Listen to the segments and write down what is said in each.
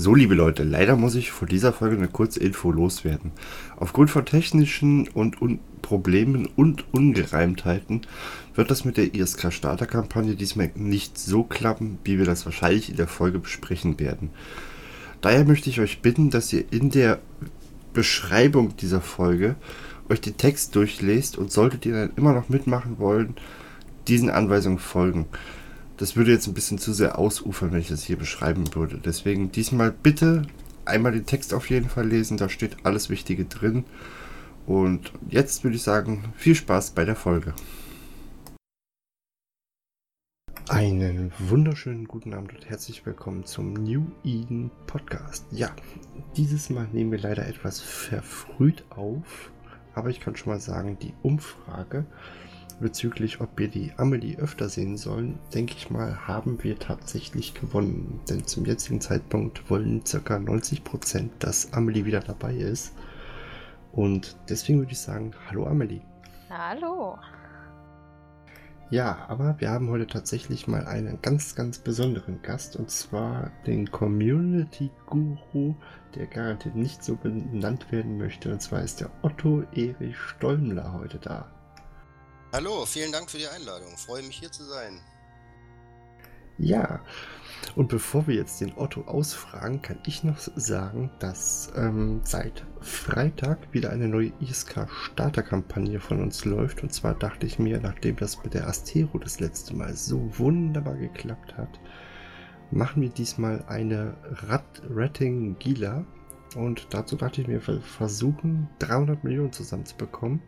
So, liebe Leute, leider muss ich vor dieser Folge eine kurze Info loswerden. Aufgrund von technischen und Un Problemen und Ungereimtheiten wird das mit der ISK Starterkampagne diesmal nicht so klappen, wie wir das wahrscheinlich in der Folge besprechen werden. Daher möchte ich euch bitten, dass ihr in der Beschreibung dieser Folge euch den Text durchlest und solltet ihr dann immer noch mitmachen wollen, diesen Anweisungen folgen das würde jetzt ein bisschen zu sehr ausufern, wenn ich das hier beschreiben würde. Deswegen diesmal bitte einmal den Text auf jeden Fall lesen, da steht alles Wichtige drin. Und jetzt würde ich sagen, viel Spaß bei der Folge. Einen wunderschönen guten Abend und herzlich willkommen zum New Eden Podcast. Ja, dieses Mal nehmen wir leider etwas verfrüht auf, aber ich kann schon mal sagen, die Umfrage bezüglich, ob wir die Amelie öfter sehen sollen, denke ich mal, haben wir tatsächlich gewonnen. Denn zum jetzigen Zeitpunkt wollen ca. 90%, dass Amelie wieder dabei ist. Und deswegen würde ich sagen, hallo Amelie. Hallo. Ja, aber wir haben heute tatsächlich mal einen ganz, ganz besonderen Gast und zwar den Community Guru, der garantiert nicht so benannt werden möchte. Und zwar ist der Otto Erich Stolmler heute da. Hallo, vielen Dank für die Einladung. Freue mich hier zu sein. Ja, und bevor wir jetzt den Otto ausfragen, kann ich noch sagen, dass ähm, seit Freitag wieder eine neue ISK-Starterkampagne von uns läuft. Und zwar dachte ich mir, nachdem das mit der Astero das letzte Mal so wunderbar geklappt hat, machen wir diesmal eine Rad-Ratting Gila. Und dazu dachte ich mir, wir versuchen 300 Millionen zusammenzubekommen.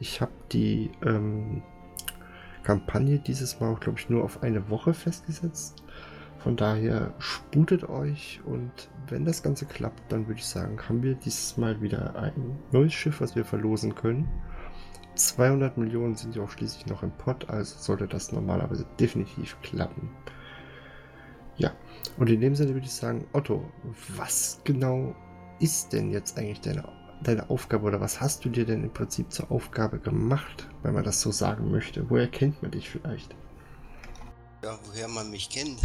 Ich habe die ähm, Kampagne dieses Mal, glaube ich, nur auf eine Woche festgesetzt. Von daher sputet euch und wenn das Ganze klappt, dann würde ich sagen, haben wir dieses Mal wieder ein neues Schiff, was wir verlosen können. 200 Millionen sind ja auch schließlich noch im Pot, also sollte das normalerweise definitiv klappen. Ja, und in dem Sinne würde ich sagen, Otto, was genau ist denn jetzt eigentlich deine deine Aufgabe oder was hast du dir denn im Prinzip zur Aufgabe gemacht, wenn man das so sagen möchte? Woher kennt man dich vielleicht? Ja, woher man mich kennt?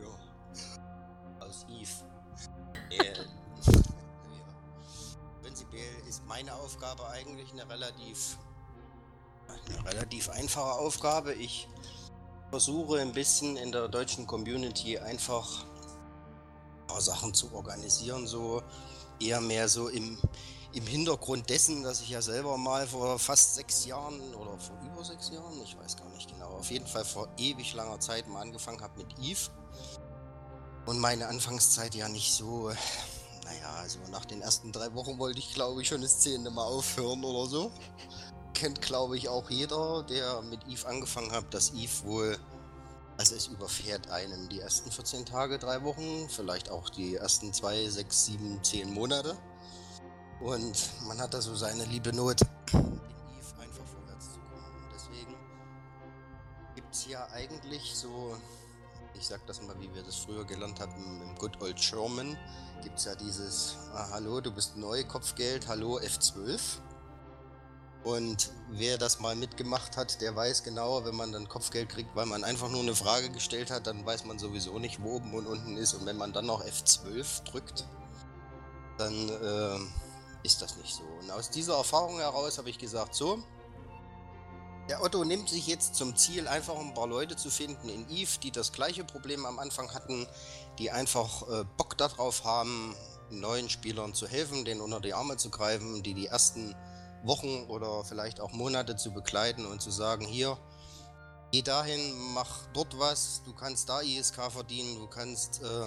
Ja, aus Eve. äh, ja. Prinzipiell ist meine Aufgabe eigentlich eine relativ, eine relativ einfache Aufgabe. Ich versuche ein bisschen in der deutschen Community einfach ein paar Sachen zu organisieren, so eher mehr so im, im Hintergrund dessen, dass ich ja selber mal vor fast sechs Jahren oder vor über sechs Jahren, ich weiß gar nicht genau, auf jeden Fall vor ewig langer Zeit mal angefangen habe mit Eve. Und meine Anfangszeit ja nicht so, naja, so nach den ersten drei Wochen wollte ich glaube ich schon das zehnte Mal aufhören oder so. Kennt glaube ich auch jeder, der mit Eve angefangen hat, dass Eve wohl also es überfährt einen die ersten 14 Tage, drei Wochen, vielleicht auch die ersten zwei, sechs, sieben, zehn Monate. Und man hat da so seine liebe Not, in Eve einfach vorwärts zu kommen. Und deswegen gibt es ja eigentlich so, ich sag das mal, wie wir das früher gelernt haben, im Good Old Sherman, gibt es ja dieses, ah, hallo, du bist neu, Kopfgeld, hallo, F12. Und wer das mal mitgemacht hat, der weiß genau, wenn man dann Kopfgeld kriegt, weil man einfach nur eine Frage gestellt hat, dann weiß man sowieso nicht, wo oben und unten ist. Und wenn man dann noch F12 drückt, dann äh, ist das nicht so. Und aus dieser Erfahrung heraus habe ich gesagt, so, der Otto nimmt sich jetzt zum Ziel, einfach ein paar Leute zu finden in Eve, die das gleiche Problem am Anfang hatten, die einfach äh, Bock darauf haben, neuen Spielern zu helfen, denen unter die Arme zu greifen, die die ersten Wochen oder vielleicht auch Monate zu begleiten und zu sagen, hier, geh dahin, mach dort was, du kannst da ISK verdienen, du kannst äh,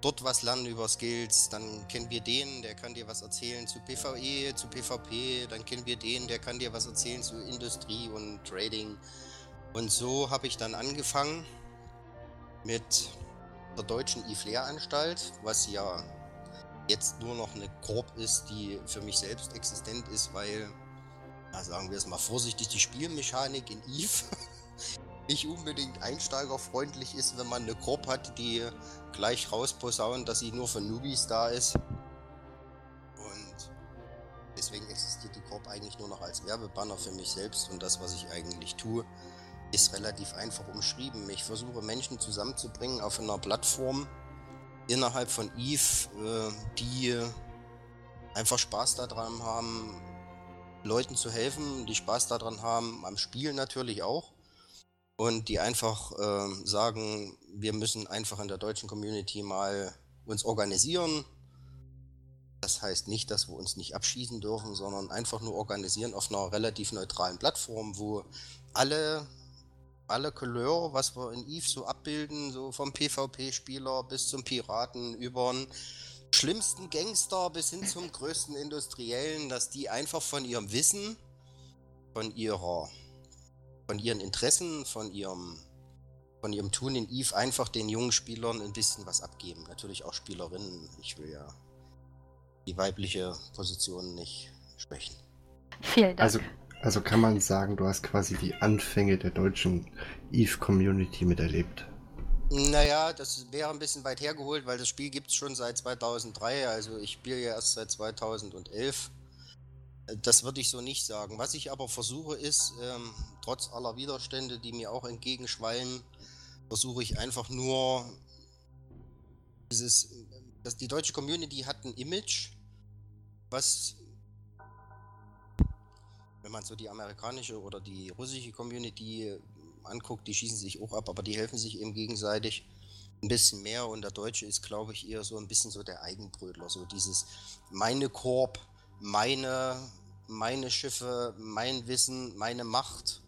dort was lernen über Skills, dann kennen wir den, der kann dir was erzählen zu PvE, zu PvP, dann kennen wir den, der kann dir was erzählen zu Industrie und Trading. Und so habe ich dann angefangen mit der deutschen IFLER-Anstalt, was ja jetzt nur noch eine Korb ist, die für mich selbst existent ist, weil, na, sagen wir es mal vorsichtig, die Spielmechanik in Eve nicht unbedingt einsteigerfreundlich ist, wenn man eine Korb hat, die gleich rausposaunt, dass sie nur für Newbies da ist. Und deswegen existiert die Korb eigentlich nur noch als Werbebanner für mich selbst und das, was ich eigentlich tue, ist relativ einfach umschrieben. Ich versuche Menschen zusammenzubringen auf einer Plattform, innerhalb von Eve, äh, die einfach Spaß daran haben, Leuten zu helfen, die Spaß daran haben, am Spiel natürlich auch. Und die einfach äh, sagen, wir müssen einfach in der deutschen Community mal uns organisieren. Das heißt nicht, dass wir uns nicht abschießen dürfen, sondern einfach nur organisieren auf einer relativ neutralen Plattform, wo alle, alle Couleur, was wir in Eve so abbilden, so vom PvP-Spieler bis zum Piraten über einen schlimmsten Gangster bis hin zum größten Industriellen, dass die einfach von ihrem Wissen, von ihrer, von ihren Interessen, von ihrem, von ihrem Tun in Eve einfach den jungen Spielern ein bisschen was abgeben. Natürlich auch Spielerinnen. Ich will ja die weibliche Position nicht schwächen. Vielen Dank. Also, also kann man sagen, du hast quasi die Anfänge der deutschen Eve-Community miterlebt. Naja, das wäre ein bisschen weit hergeholt, weil das Spiel gibt es schon seit 2003. Also ich spiele ja erst seit 2011. Das würde ich so nicht sagen. Was ich aber versuche ist, ähm, trotz aller Widerstände, die mir auch entgegenschwallen, versuche ich einfach nur dieses, dass die deutsche Community hat ein Image, was, wenn man so die amerikanische oder die russische Community anguckt, die schießen sich auch ab, aber die helfen sich eben gegenseitig ein bisschen mehr. Und der Deutsche ist, glaube ich, eher so ein bisschen so der Eigenbrötler, so dieses meine Korb, meine, meine Schiffe, mein Wissen, meine Macht.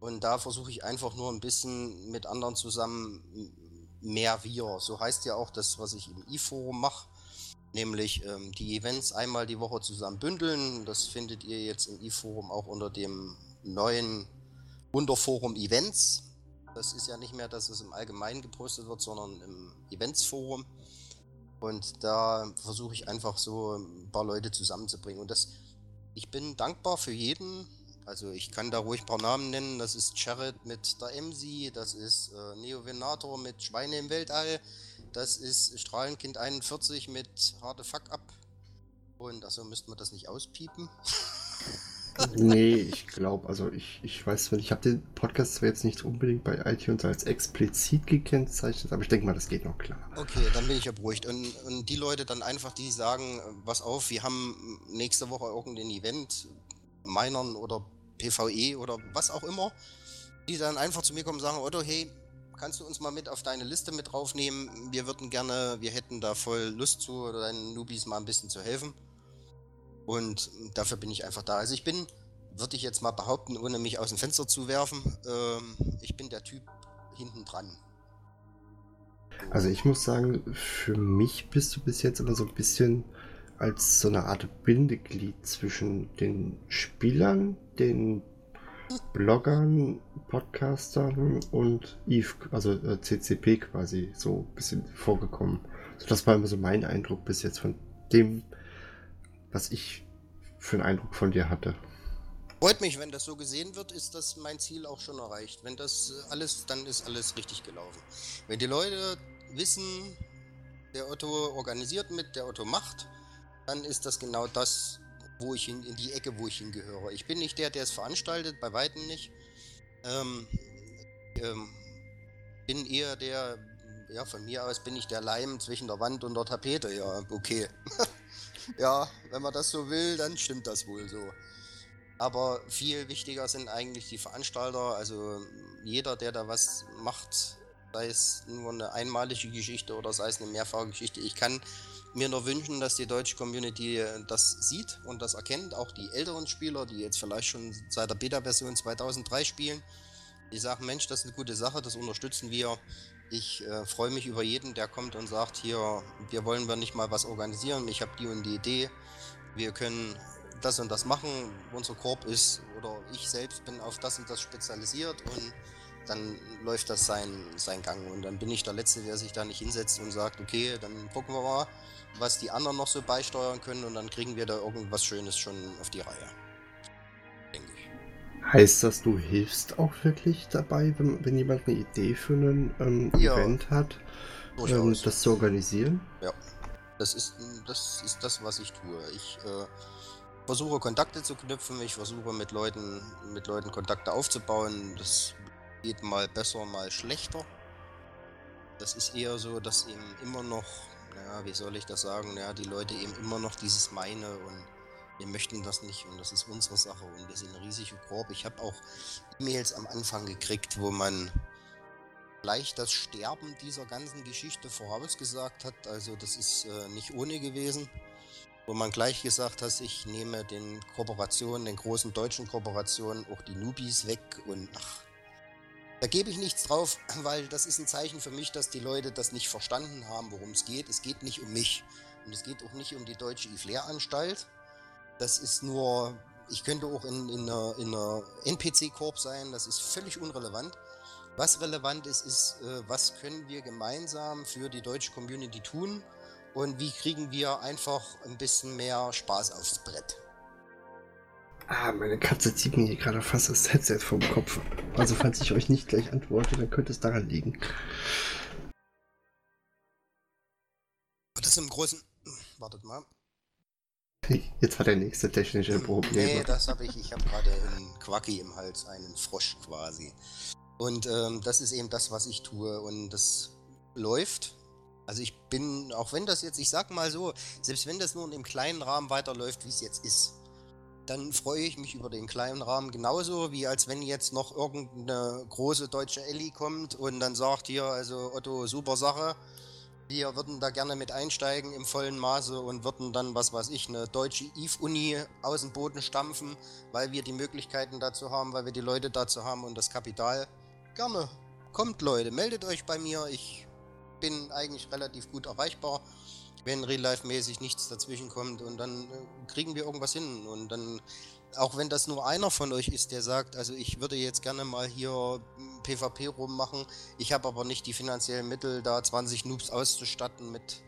Und da versuche ich einfach nur ein bisschen mit anderen zusammen mehr wir. So heißt ja auch das, was ich im i-Forum mache, nämlich ähm, die Events einmal die Woche zusammen bündeln. Das findet ihr jetzt im i-Forum auch unter dem neuen Unterforum Events. Das ist ja nicht mehr, dass es im Allgemeinen gepostet wird, sondern im Eventsforum. Und da versuche ich einfach so ein paar Leute zusammenzubringen. Und das, ich bin dankbar für jeden. Also ich kann da ruhig ein paar Namen nennen. Das ist Jared mit der MC, das ist äh, Neo Venator mit Schweine im Weltall, das ist Strahlenkind 41 mit Harte Fuck Up. Und also müssten wir das nicht auspiepen. nee, ich glaube, also ich, ich weiß, ich habe den Podcast zwar jetzt nicht unbedingt bei iTunes als explizit gekennzeichnet, aber ich denke mal, das geht noch klar. Okay, dann bin ich ja beruhigt. Und, und die Leute dann einfach, die sagen, was auf, wir haben nächste Woche irgendein Event, Minern oder PvE oder was auch immer, die dann einfach zu mir kommen und sagen, Otto, hey, kannst du uns mal mit auf deine Liste mit draufnehmen? Wir würden gerne, wir hätten da voll Lust zu, deinen Nubis mal ein bisschen zu helfen. Und dafür bin ich einfach da. Also ich bin, würde ich jetzt mal behaupten, ohne mich aus dem Fenster zu werfen, ähm, ich bin der Typ hinten dran. Also ich muss sagen, für mich bist du bis jetzt immer so ein bisschen als so eine Art Bindeglied zwischen den Spielern, den Bloggern, Podcastern und Eve, also äh, CCP quasi so ein bisschen vorgekommen. Das war immer so mein Eindruck bis jetzt von dem, was ich für einen Eindruck von dir hatte. Freut mich, wenn das so gesehen wird, ist das mein Ziel auch schon erreicht. Wenn das alles, dann ist alles richtig gelaufen. Wenn die Leute wissen, der Otto organisiert mit, der Otto macht, dann ist das genau das, wo ich hin, in die Ecke, wo ich hingehöre. Ich bin nicht der, der es veranstaltet, bei weitem nicht. Ähm, ähm, bin eher der, ja, von mir aus bin ich der Leim zwischen der Wand und der Tapete. Ja, okay. ja, wenn man das so will, dann stimmt das wohl so. Aber viel wichtiger sind eigentlich die Veranstalter. Also jeder, der da was macht, sei es nur eine einmalige Geschichte oder sei es eine mehrfache Geschichte. Ich kann mir nur wünschen, dass die deutsche Community das sieht und das erkennt. Auch die älteren Spieler, die jetzt vielleicht schon seit der Beta-Version 2003 spielen, die sagen, Mensch, das ist eine gute Sache, das unterstützen wir. Ich äh, freue mich über jeden, der kommt und sagt, hier, wir wollen wir nicht mal was organisieren, ich habe die und die Idee, wir können das und das machen, unser Korb ist oder ich selbst bin auf das und das spezialisiert und dann läuft das seinen sein Gang und dann bin ich der Letzte, der sich da nicht hinsetzt und sagt, okay, dann gucken wir mal, was die anderen noch so beisteuern können und dann kriegen wir da irgendwas Schönes schon auf die Reihe. Heißt das, du hilfst auch wirklich dabei, wenn, wenn jemand eine Idee für ein ähm, ja, Event hat, ähm, das zu organisieren? Ja, das ist, das ist das, was ich tue. Ich äh, versuche Kontakte zu knüpfen, ich versuche mit Leuten, mit Leuten Kontakte aufzubauen. Das geht mal besser, mal schlechter. Das ist eher so, dass eben immer noch, naja, wie soll ich das sagen, naja, die Leute eben immer noch dieses meine und wir möchten das nicht und das ist unsere Sache und wir sind ein riesiger Korb. Ich habe auch E-Mails am Anfang gekriegt, wo man gleich das Sterben dieser ganzen Geschichte vorausgesagt hat. Also das ist äh, nicht ohne gewesen wo man gleich gesagt hat, ich nehme den Kooperationen, den großen deutschen Kooperationen auch die Nubis weg und ach, da gebe ich nichts drauf, weil das ist ein Zeichen für mich, dass die Leute das nicht verstanden haben, worum es geht. Es geht nicht um mich und es geht auch nicht um die deutsche IFLER-Anstalt. Das ist nur, ich könnte auch in, in einer, in einer NPC-Korb sein, das ist völlig unrelevant. Was relevant ist, ist, äh, was können wir gemeinsam für die deutsche Community tun und wie kriegen wir einfach ein bisschen mehr Spaß aufs Brett. Ah, meine Katze zieht mir hier gerade fast das Headset vom Kopf. Also falls ich euch nicht gleich antworte, dann könnte es daran liegen. Das ist im Großen... Wartet mal. Jetzt hat der nächste technische Problem. Nee, das habe ich. Ich habe gerade einen Quacki im Hals, einen Frosch quasi. Und ähm, das ist eben das, was ich tue. Und das läuft. Also ich bin, auch wenn das jetzt, ich sag mal so, selbst wenn das nur in dem kleinen Rahmen weiterläuft, wie es jetzt ist, dann freue ich mich über den kleinen Rahmen genauso, wie als wenn jetzt noch irgendeine große deutsche Ellie kommt und dann sagt hier, also Otto, super Sache, wir würden da gerne mit einsteigen im vollen Maße und würden dann, was weiß ich, eine deutsche EVE-Uni aus dem Boden stampfen, weil wir die Möglichkeiten dazu haben, weil wir die Leute dazu haben und das Kapital. Gerne. Kommt Leute, meldet euch bei mir, ich bin eigentlich relativ gut erreichbar, wenn real-life-mäßig nichts dazwischen kommt und dann äh, kriegen wir irgendwas hin und dann, auch wenn das nur einer von euch ist, der sagt, also ich würde jetzt gerne mal hier PvP rummachen, ich habe aber nicht die finanziellen Mittel, da 20 Noobs auszustatten mit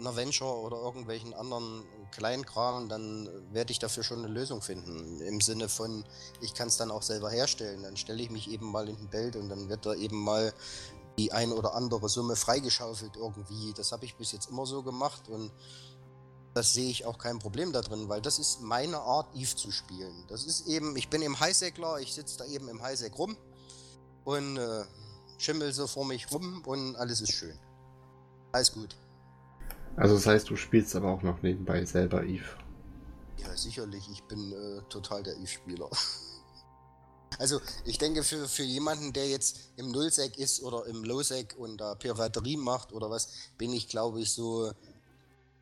einer Venture oder irgendwelchen anderen Kleinkram, dann werde ich dafür schon eine Lösung finden. Im Sinne von, ich kann es dann auch selber herstellen. Dann stelle ich mich eben mal in ein Bild und dann wird da eben mal die ein oder andere Summe freigeschaufelt irgendwie. Das habe ich bis jetzt immer so gemacht und das sehe ich auch kein Problem da drin, weil das ist meine Art, Eve zu spielen. Das ist eben, ich bin im Highsäckler, ich sitze da eben im Highsäck rum und äh, schimmel so vor mich rum und alles ist schön. Alles gut. Also das heißt, du spielst aber auch noch nebenbei selber Eve. Ja, sicherlich. Ich bin äh, total der Eve-Spieler. Also ich denke, für, für jemanden, der jetzt im Nullsec ist oder im Lowsec und da Piraterie macht oder was, bin ich, glaube ich, so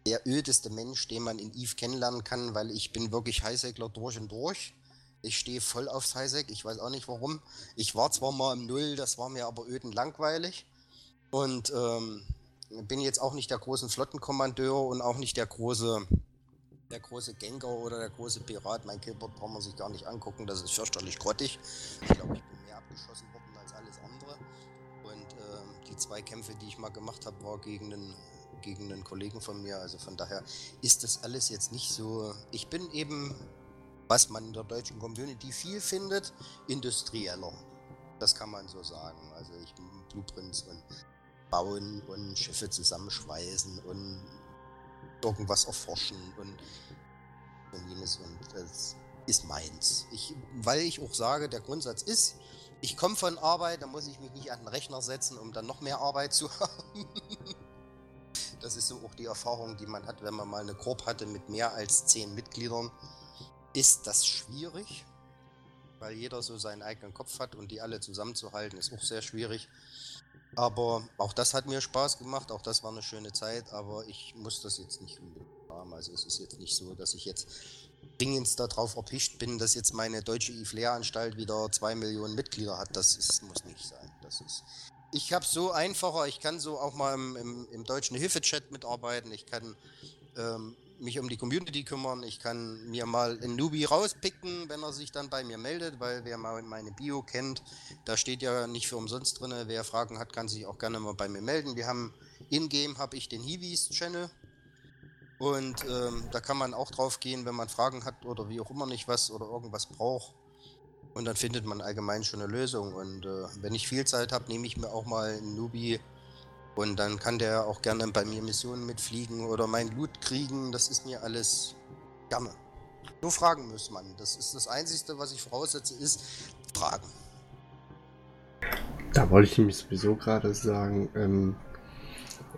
der ödeste Mensch, den man in Eve kennenlernen kann, weil ich bin wirklich Highsegler durch und durch. Ich stehe voll aufs Highsec, ich weiß auch nicht warum. Ich war zwar mal im Null, das war mir aber öden langweilig. Und ähm, bin jetzt auch nicht der große Flottenkommandeur und auch nicht der große der große Gengar oder der große Pirat. Mein Killboard braucht man sich gar nicht angucken, das ist fürchterlich grottig. Ich glaube, ich bin mehr abgeschossen worden als alles andere. Und äh, die zwei Kämpfe, die ich mal gemacht habe, war gegen einen, gegen einen Kollegen von mir. Also von daher ist das alles jetzt nicht so. Ich bin eben, was man in der deutschen Community viel findet, industrieller. Das kann man so sagen. Also ich bin Blueprints und bauen und Schiffe zusammenschweißen und irgendwas erforschen und, und jenes und das ist meins. Ich, weil ich auch sage, der Grundsatz ist, ich komme von Arbeit, da muss ich mich nicht an den Rechner setzen, um dann noch mehr Arbeit zu haben. das ist so auch die Erfahrung, die man hat, wenn man mal eine Korb hatte mit mehr als zehn Mitgliedern. Ist das schwierig, weil jeder so seinen eigenen Kopf hat und die alle zusammenzuhalten, ist auch sehr schwierig. Aber auch das hat mir Spaß gemacht, auch das war eine schöne Zeit, aber ich muss das jetzt nicht unbedingt haben. Also es ist jetzt nicht so, dass ich jetzt dringend darauf erpicht bin, dass jetzt meine deutsche IFLER-Anstalt wieder zwei Millionen Mitglieder hat. Das ist, muss nicht sein. Das ist, ich habe so einfacher, ich kann so auch mal im, im, im deutschen Hilfechat mitarbeiten, ich kann ähm, mich um die Community kümmern. Ich kann mir mal einen Newbie rauspicken, wenn er sich dann bei mir meldet, weil wer mal meine Bio kennt, da steht ja nicht für umsonst drin. Wer Fragen hat, kann sich auch gerne mal bei mir melden. Wir haben in-game habe ich den Hiwis-Channel. Und ähm, da kann man auch drauf gehen, wenn man Fragen hat oder wie auch immer nicht was oder irgendwas braucht. Und dann findet man allgemein schon eine Lösung. Und äh, wenn ich viel Zeit habe, nehme ich mir auch mal einen Newbie und dann kann der auch gerne bei mir Missionen mitfliegen oder mein Loot kriegen. Das ist mir alles gerne. Nur fragen muss man. Das ist das Einzige, was ich voraussetze, ist Fragen. Da wollte ich nämlich sowieso gerade sagen, ähm,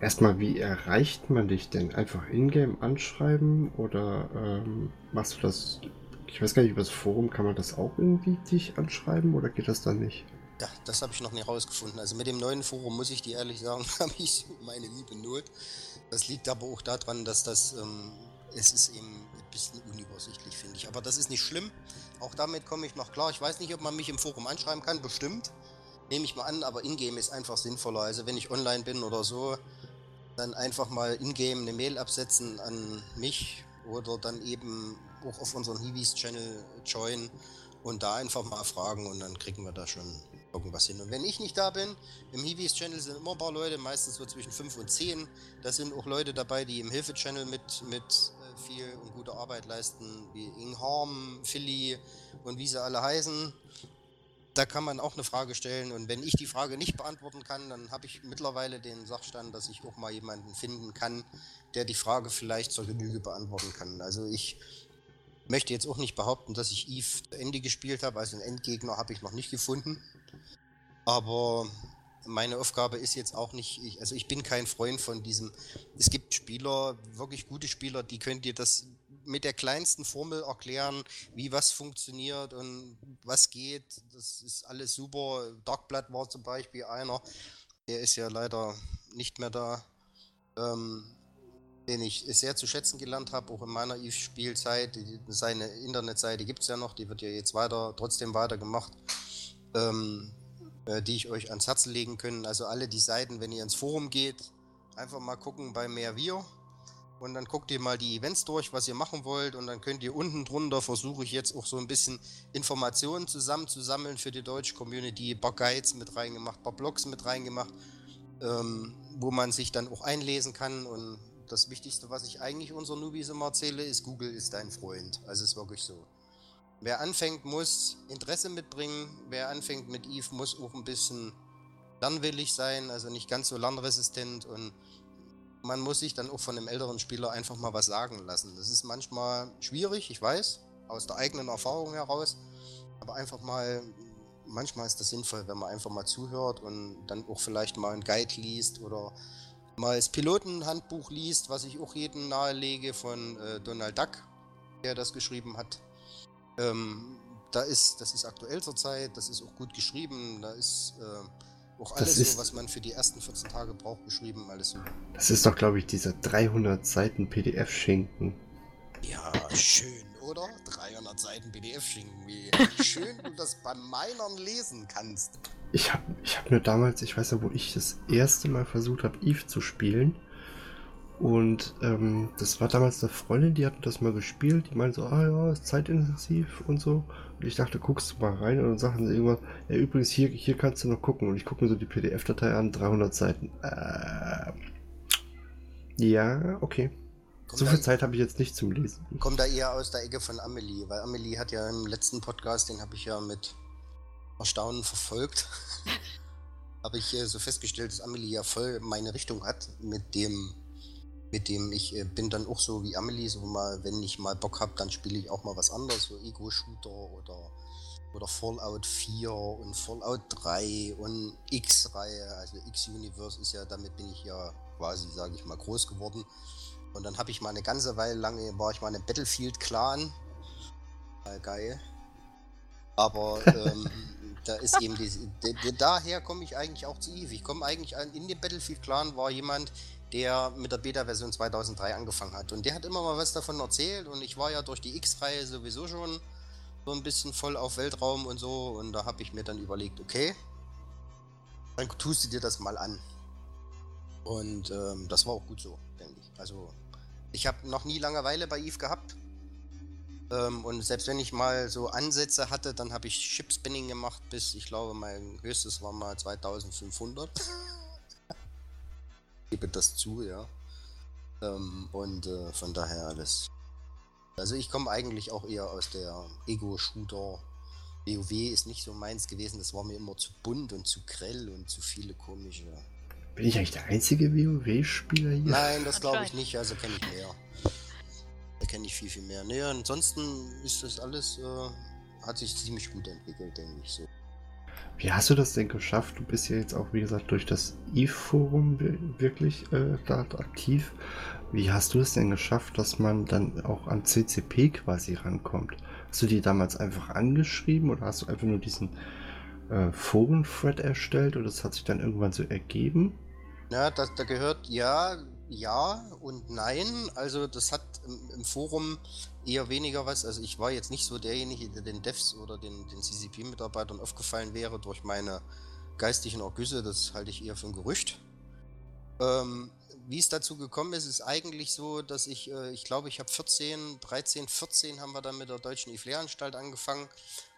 erstmal, wie erreicht man dich denn? Einfach in-game anschreiben oder ähm, machst du das? Ich weiß gar nicht, über das Forum kann man das auch irgendwie dich anschreiben oder geht das dann nicht? Ja, das habe ich noch nicht rausgefunden. Also mit dem neuen Forum muss ich dir ehrlich sagen, habe ich meine liebe Not. Das liegt aber auch daran, dass das, ähm, es ist eben ein bisschen unübersichtlich, finde ich. Aber das ist nicht schlimm. Auch damit komme ich noch klar. Ich weiß nicht, ob man mich im Forum anschreiben kann, bestimmt. Nehme ich mal an, aber Ingame ist einfach sinnvoller. Also wenn ich online bin oder so, dann einfach mal Ingame eine Mail absetzen an mich oder dann eben auch auf unseren Hiwis-Channel join und da einfach mal fragen und dann kriegen wir da schon irgendwas hin. Und wenn ich nicht da bin, im Hiwis-Channel sind immer ein paar Leute, meistens so zwischen 5 und 10. Da sind auch Leute dabei, die im Hilfe-Channel mit, mit äh, viel und gute Arbeit leisten, wie Ingharm, Philly und wie sie alle heißen. Da kann man auch eine Frage stellen und wenn ich die Frage nicht beantworten kann, dann habe ich mittlerweile den Sachstand, dass ich auch mal jemanden finden kann, der die Frage vielleicht zur Genüge beantworten kann. Also ich möchte jetzt auch nicht behaupten, dass ich Eve zu Ende gespielt habe, also einen Endgegner habe ich noch nicht gefunden. Aber meine Aufgabe ist jetzt auch nicht, ich, also ich bin kein Freund von diesem, es gibt Spieler, wirklich gute Spieler, die können dir das mit der kleinsten Formel erklären, wie was funktioniert und was geht. Das ist alles super. Darkblood war zum Beispiel einer, der ist ja leider nicht mehr da, ähm, den ich sehr zu schätzen gelernt habe, auch in meiner Eve-Spielzeit. Seine Internetseite gibt es ja noch, die wird ja jetzt weiter, trotzdem weitergemacht. Ähm, äh, die ich euch ans Herz legen können. Also alle die Seiten, wenn ihr ins Forum geht, einfach mal gucken bei Mehr Wir. Und dann guckt ihr mal die Events durch, was ihr machen wollt. Und dann könnt ihr unten drunter, versuche ich jetzt auch so ein bisschen Informationen zusammenzusammeln für die deutsche Community. Ein paar Guides mit reingemacht, ein paar Blogs mit reingemacht, ähm, wo man sich dann auch einlesen kann. Und das Wichtigste, was ich eigentlich unseren Nubis immer erzähle, ist, Google ist dein Freund. Also ist wirklich so. Wer anfängt, muss Interesse mitbringen. Wer anfängt mit Eve, muss auch ein bisschen lernwillig sein, also nicht ganz so lernresistent und man muss sich dann auch von einem älteren Spieler einfach mal was sagen lassen. Das ist manchmal schwierig, ich weiß, aus der eigenen Erfahrung heraus, aber einfach mal, manchmal ist das sinnvoll, wenn man einfach mal zuhört und dann auch vielleicht mal einen Guide liest oder mal das Pilotenhandbuch liest, was ich auch jedem nahelege von äh, Donald Duck, der das geschrieben hat. Ähm, da ist, das ist aktuell zurzeit, das ist auch gut geschrieben, da ist äh, auch alles ist, so, was man für die ersten 14 Tage braucht, geschrieben, alles so. Das ist doch, glaube ich, dieser 300 Seiten PDF-Schinken. Ja, schön, oder? 300 Seiten PDF-Schinken, wie schön du das bei Minern lesen kannst. Ich habe ich hab mir damals, ich weiß ja, wo ich das erste Mal versucht habe, Eve zu spielen, und ähm, das war damals eine Freundin, die hat das mal gespielt. Die meinte so, ah ja, ist zeitintensiv und so. Und ich dachte, guckst du mal rein und dann sagten sie irgendwas, ja übrigens, hier, hier kannst du noch gucken. Und ich gucke mir so die PDF-Datei an, 300 Seiten. Äh, ja, okay. Kommt so viel Zeit habe ich jetzt nicht zum Lesen. Kommt da eher aus der Ecke von Amelie, weil Amelie hat ja im letzten Podcast, den habe ich ja mit Erstaunen verfolgt, habe ich äh, so festgestellt, dass Amelie ja voll meine Richtung hat mit dem mit dem ich äh, bin dann auch so wie Amelie, so mal, wenn ich mal Bock habe, dann spiele ich auch mal was anderes, so Ego-Shooter oder, oder Fallout 4 und Fallout 3 und X-Reihe, also X-Universe ist ja, damit bin ich ja quasi, sage ich mal, groß geworden. Und dann habe ich mal eine ganze Weile lange, war ich mal in einem Battlefield-Clan. Geil. Aber ähm, da ist eben diese, daher komme ich eigentlich auch zu Eve. Ich komme eigentlich an, in dem Battlefield-Clan war jemand, der mit der Beta-Version 2003 angefangen hat. Und der hat immer mal was davon erzählt und ich war ja durch die X-Reihe sowieso schon so ein bisschen voll auf Weltraum und so und da habe ich mir dann überlegt, okay, dann tust du dir das mal an. Und ähm, das war auch gut so, denke ich. Also ich habe noch nie Langeweile bei Eve gehabt. Ähm, und selbst wenn ich mal so Ansätze hatte, dann habe ich Ship-Spinning gemacht bis, ich glaube, mein höchstes war mal 2500. gebe das zu, ja. Ähm, und äh, von daher alles. Also ich komme eigentlich auch eher aus der Ego-Shooter. WoW ist nicht so meins gewesen, das war mir immer zu bunt und zu grell und zu viele komische. Bin ich eigentlich der einzige WoW-Spieler hier? Nein, das glaube ich nicht, also kenne ich mehr. Da kenne ich viel, viel mehr. Nee, ansonsten ist das alles, äh, hat sich ziemlich gut entwickelt, denke ich so. Wie hast du das denn geschafft? Du bist ja jetzt auch, wie gesagt, durch das E-Forum wirklich äh, dort aktiv. Wie hast du es denn geschafft, dass man dann auch an CCP quasi rankommt? Hast du die damals einfach angeschrieben oder hast du einfach nur diesen äh, Foren-Thread erstellt oder das hat sich dann irgendwann so ergeben? Ja, das, da gehört ja, ja und nein. Also das hat im, im, Forum eher weniger was. Also ich war jetzt nicht so derjenige, der den Devs oder den, den CCP-Mitarbeitern aufgefallen wäre durch meine geistigen Orgüsse. Das halte ich eher für ein Gerücht. Ähm, wie es dazu gekommen ist, ist eigentlich so, dass ich, äh, ich glaube, ich habe 14, 13, 14 haben wir dann mit der Deutschen IFLE-Anstalt angefangen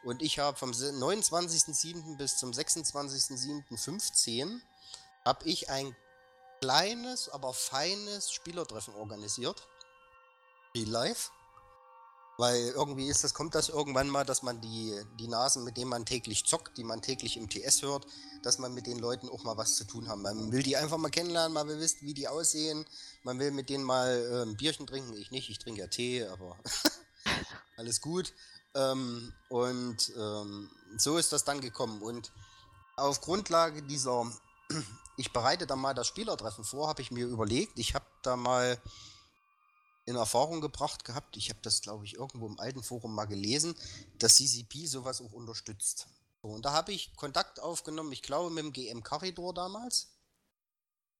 und ich habe vom 29.07. bis zum 26.07.15 habe ich ein kleines, aber feines Spielertreffen organisiert. Real Life. Weil irgendwie ist das, kommt das irgendwann mal, dass man die, die Nasen, mit denen man täglich zockt, die man täglich im TS hört, dass man mit den Leuten auch mal was zu tun haben. Man will die einfach mal kennenlernen, man will wissen, wie die aussehen, man will mit denen mal äh, ein Bierchen trinken. Ich nicht, ich trinke ja Tee, aber alles gut. Ähm, und ähm, so ist das dann gekommen. Und auf Grundlage dieser, ich bereite da mal das Spielertreffen vor, habe ich mir überlegt, ich habe da mal in Erfahrung gebracht gehabt, ich habe das, glaube ich, irgendwo im alten Forum mal gelesen, dass CCP sowas auch unterstützt. So, und da habe ich Kontakt aufgenommen, ich glaube mit dem GM Corridor damals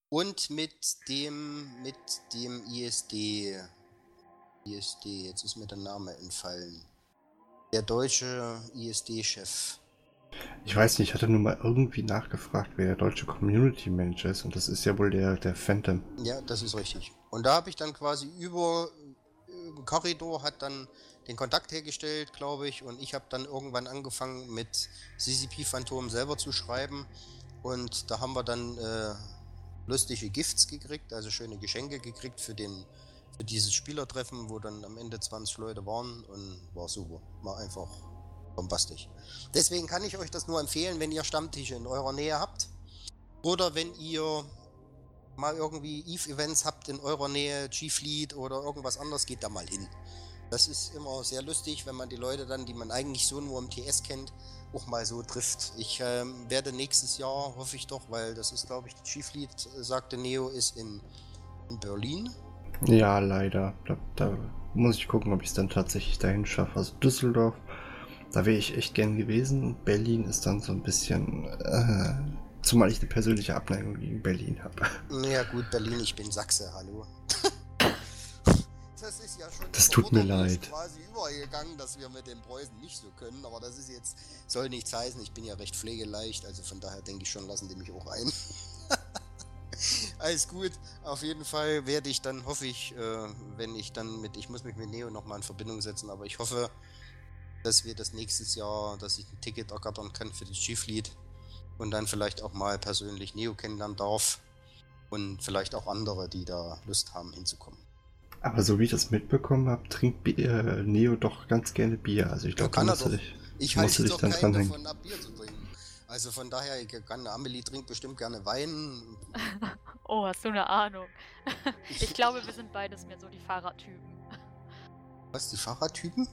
und mit dem, mit dem ISD, ISD, jetzt ist mir der Name entfallen, der deutsche ISD-Chef. Ich weiß nicht, ich hatte nur mal irgendwie nachgefragt, wer der deutsche Community Manager ist und das ist ja wohl der, der Phantom. Ja, das ist richtig. Und da habe ich dann quasi über äh, Korridor hat dann den Kontakt hergestellt, glaube ich, und ich habe dann irgendwann angefangen mit CCP Phantom selber zu schreiben und da haben wir dann äh, lustige Gifts gekriegt, also schöne Geschenke gekriegt für den für dieses Spielertreffen, wo dann am Ende 20 Leute waren und war super. War einfach bombastisch. Deswegen kann ich euch das nur empfehlen, wenn ihr Stammtische in eurer Nähe habt. Oder wenn ihr mal irgendwie Eve-Events habt in eurer Nähe, G-Fleet oder irgendwas anderes, geht da mal hin. Das ist immer sehr lustig, wenn man die Leute dann, die man eigentlich so nur im TS kennt, auch mal so trifft. Ich ähm, werde nächstes Jahr, hoffe ich doch, weil das ist, glaube ich, die G-Fleet, äh, sagte Neo, ist in, in Berlin. Ja, leider. Da, da muss ich gucken, ob ich es dann tatsächlich dahin schaffe. Also Düsseldorf da wäre ich echt gern gewesen. Berlin ist dann so ein bisschen. Äh, zumal ich eine persönliche Abneigung gegen Berlin habe. Ja, gut, Berlin, ich bin Sachse, hallo. das ist ja schon. Das tut mir leid. quasi übergegangen, dass wir mit den Preußen nicht so können, aber das ist jetzt. soll nichts heißen, ich bin ja recht pflegeleicht, also von daher denke ich schon, lassen die mich auch ein. Alles gut. Auf jeden Fall werde ich dann, hoffe ich, äh, wenn ich dann mit, ich muss mich mit Neo nochmal in Verbindung setzen, aber ich hoffe, dass wir das nächstes Jahr, dass ich ein Ticket ergattern kann für das G-Fleet und dann vielleicht auch mal persönlich Neo kennenlernen darf und vielleicht auch andere, die da Lust haben hinzukommen. Aber so wie ich das mitbekommen habe, trinkt äh, Neo doch ganz gerne Bier. Also ich glaube, da musst du dich, ich halte doch dann keinen davon ab, Bier zu trinken. Also von daher, ich kann, Amelie trinkt bestimmt gerne Wein. oh, hast du eine Ahnung? ich glaube, wir sind beides mehr so die Fahrradtypen. Was, die Fahrradtypen?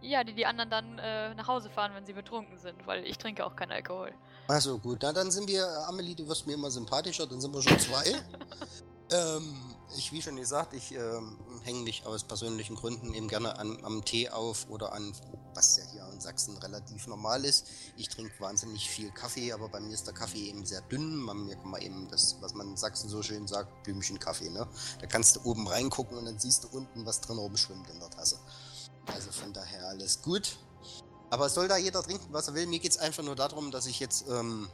Ja, die die anderen dann äh, nach Hause fahren, wenn sie betrunken sind, weil ich trinke auch keinen Alkohol. Also gut, na, dann sind wir, Amelie, du wirst mir immer sympathischer, dann sind wir schon zwei. ähm, ich, wie schon gesagt, ich ähm, hänge mich aus persönlichen Gründen eben gerne an, am Tee auf oder an, was ja hier in Sachsen relativ normal ist. Ich trinke wahnsinnig viel Kaffee, aber bei mir ist der Kaffee eben sehr dünn. Man, mir kann man eben das, was man in Sachsen so schön sagt, Blümchen Kaffee, ne? Da kannst du oben reingucken und dann siehst du unten, was drin rumschwimmt in der Tasse. Also von daher alles gut. Aber soll da jeder trinken, was er will? Mir geht es einfach nur darum, dass ich jetzt ähm,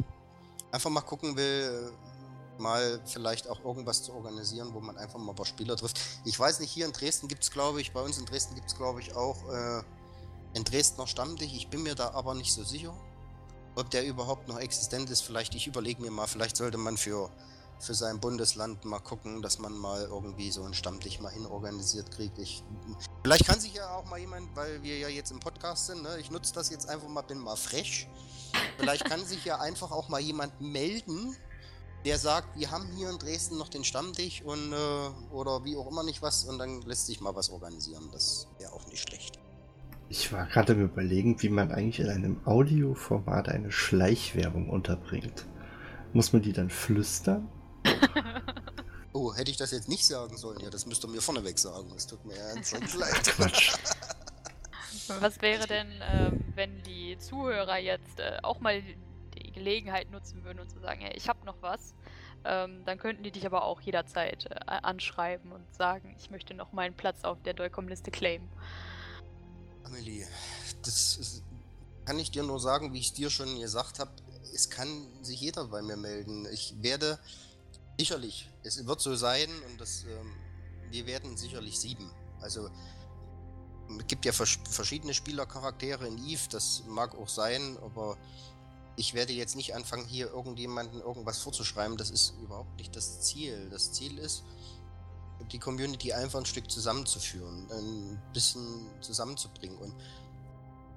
einfach mal gucken will, mal vielleicht auch irgendwas zu organisieren, wo man einfach mal ein paar Spieler trifft. Ich weiß nicht, hier in Dresden gibt es, glaube ich, bei uns in Dresden gibt es, glaube ich, auch äh, in Dresdner Stammtisch. Ich bin mir da aber nicht so sicher, ob der überhaupt noch existent ist. Vielleicht, ich überlege mir mal, vielleicht sollte man für für sein Bundesland mal gucken, dass man mal irgendwie so einen Stammtisch mal hinorganisiert kriegt. Ich, vielleicht kann sich ja auch mal jemand, weil wir ja jetzt im Podcast sind, ne, ich nutze das jetzt einfach mal, bin mal frech. Vielleicht kann sich ja einfach auch mal jemand melden, der sagt, wir haben hier in Dresden noch den Stammtisch und äh, oder wie auch immer nicht was und dann lässt sich mal was organisieren. Das wäre auch nicht schlecht. Ich war gerade überlegen, wie man eigentlich in einem Audioformat eine Schleichwerbung unterbringt. Muss man die dann flüstern? Oh, hätte ich das jetzt nicht sagen sollen? Ja, das müsst ihr mir vorneweg sagen. Es tut mir ernsthaft leid. Was wäre denn, ähm, wenn die Zuhörer jetzt äh, auch mal die Gelegenheit nutzen würden und zu sagen, hey, ich habe noch was? Ähm, dann könnten die dich aber auch jederzeit äh, anschreiben und sagen, ich möchte noch meinen Platz auf der Dolcom-Liste claimen. Amelie, das ist, kann ich dir nur sagen, wie ich es dir schon gesagt habe. Es kann sich jeder bei mir melden. Ich werde sicherlich, es wird so sein und das, ähm, wir werden sicherlich sieben. Also es gibt ja vers verschiedene Spielercharaktere in Eve, das mag auch sein, aber ich werde jetzt nicht anfangen, hier irgendjemanden irgendwas vorzuschreiben. Das ist überhaupt nicht das Ziel. Das Ziel ist, die Community einfach ein Stück zusammenzuführen, ein bisschen zusammenzubringen. Und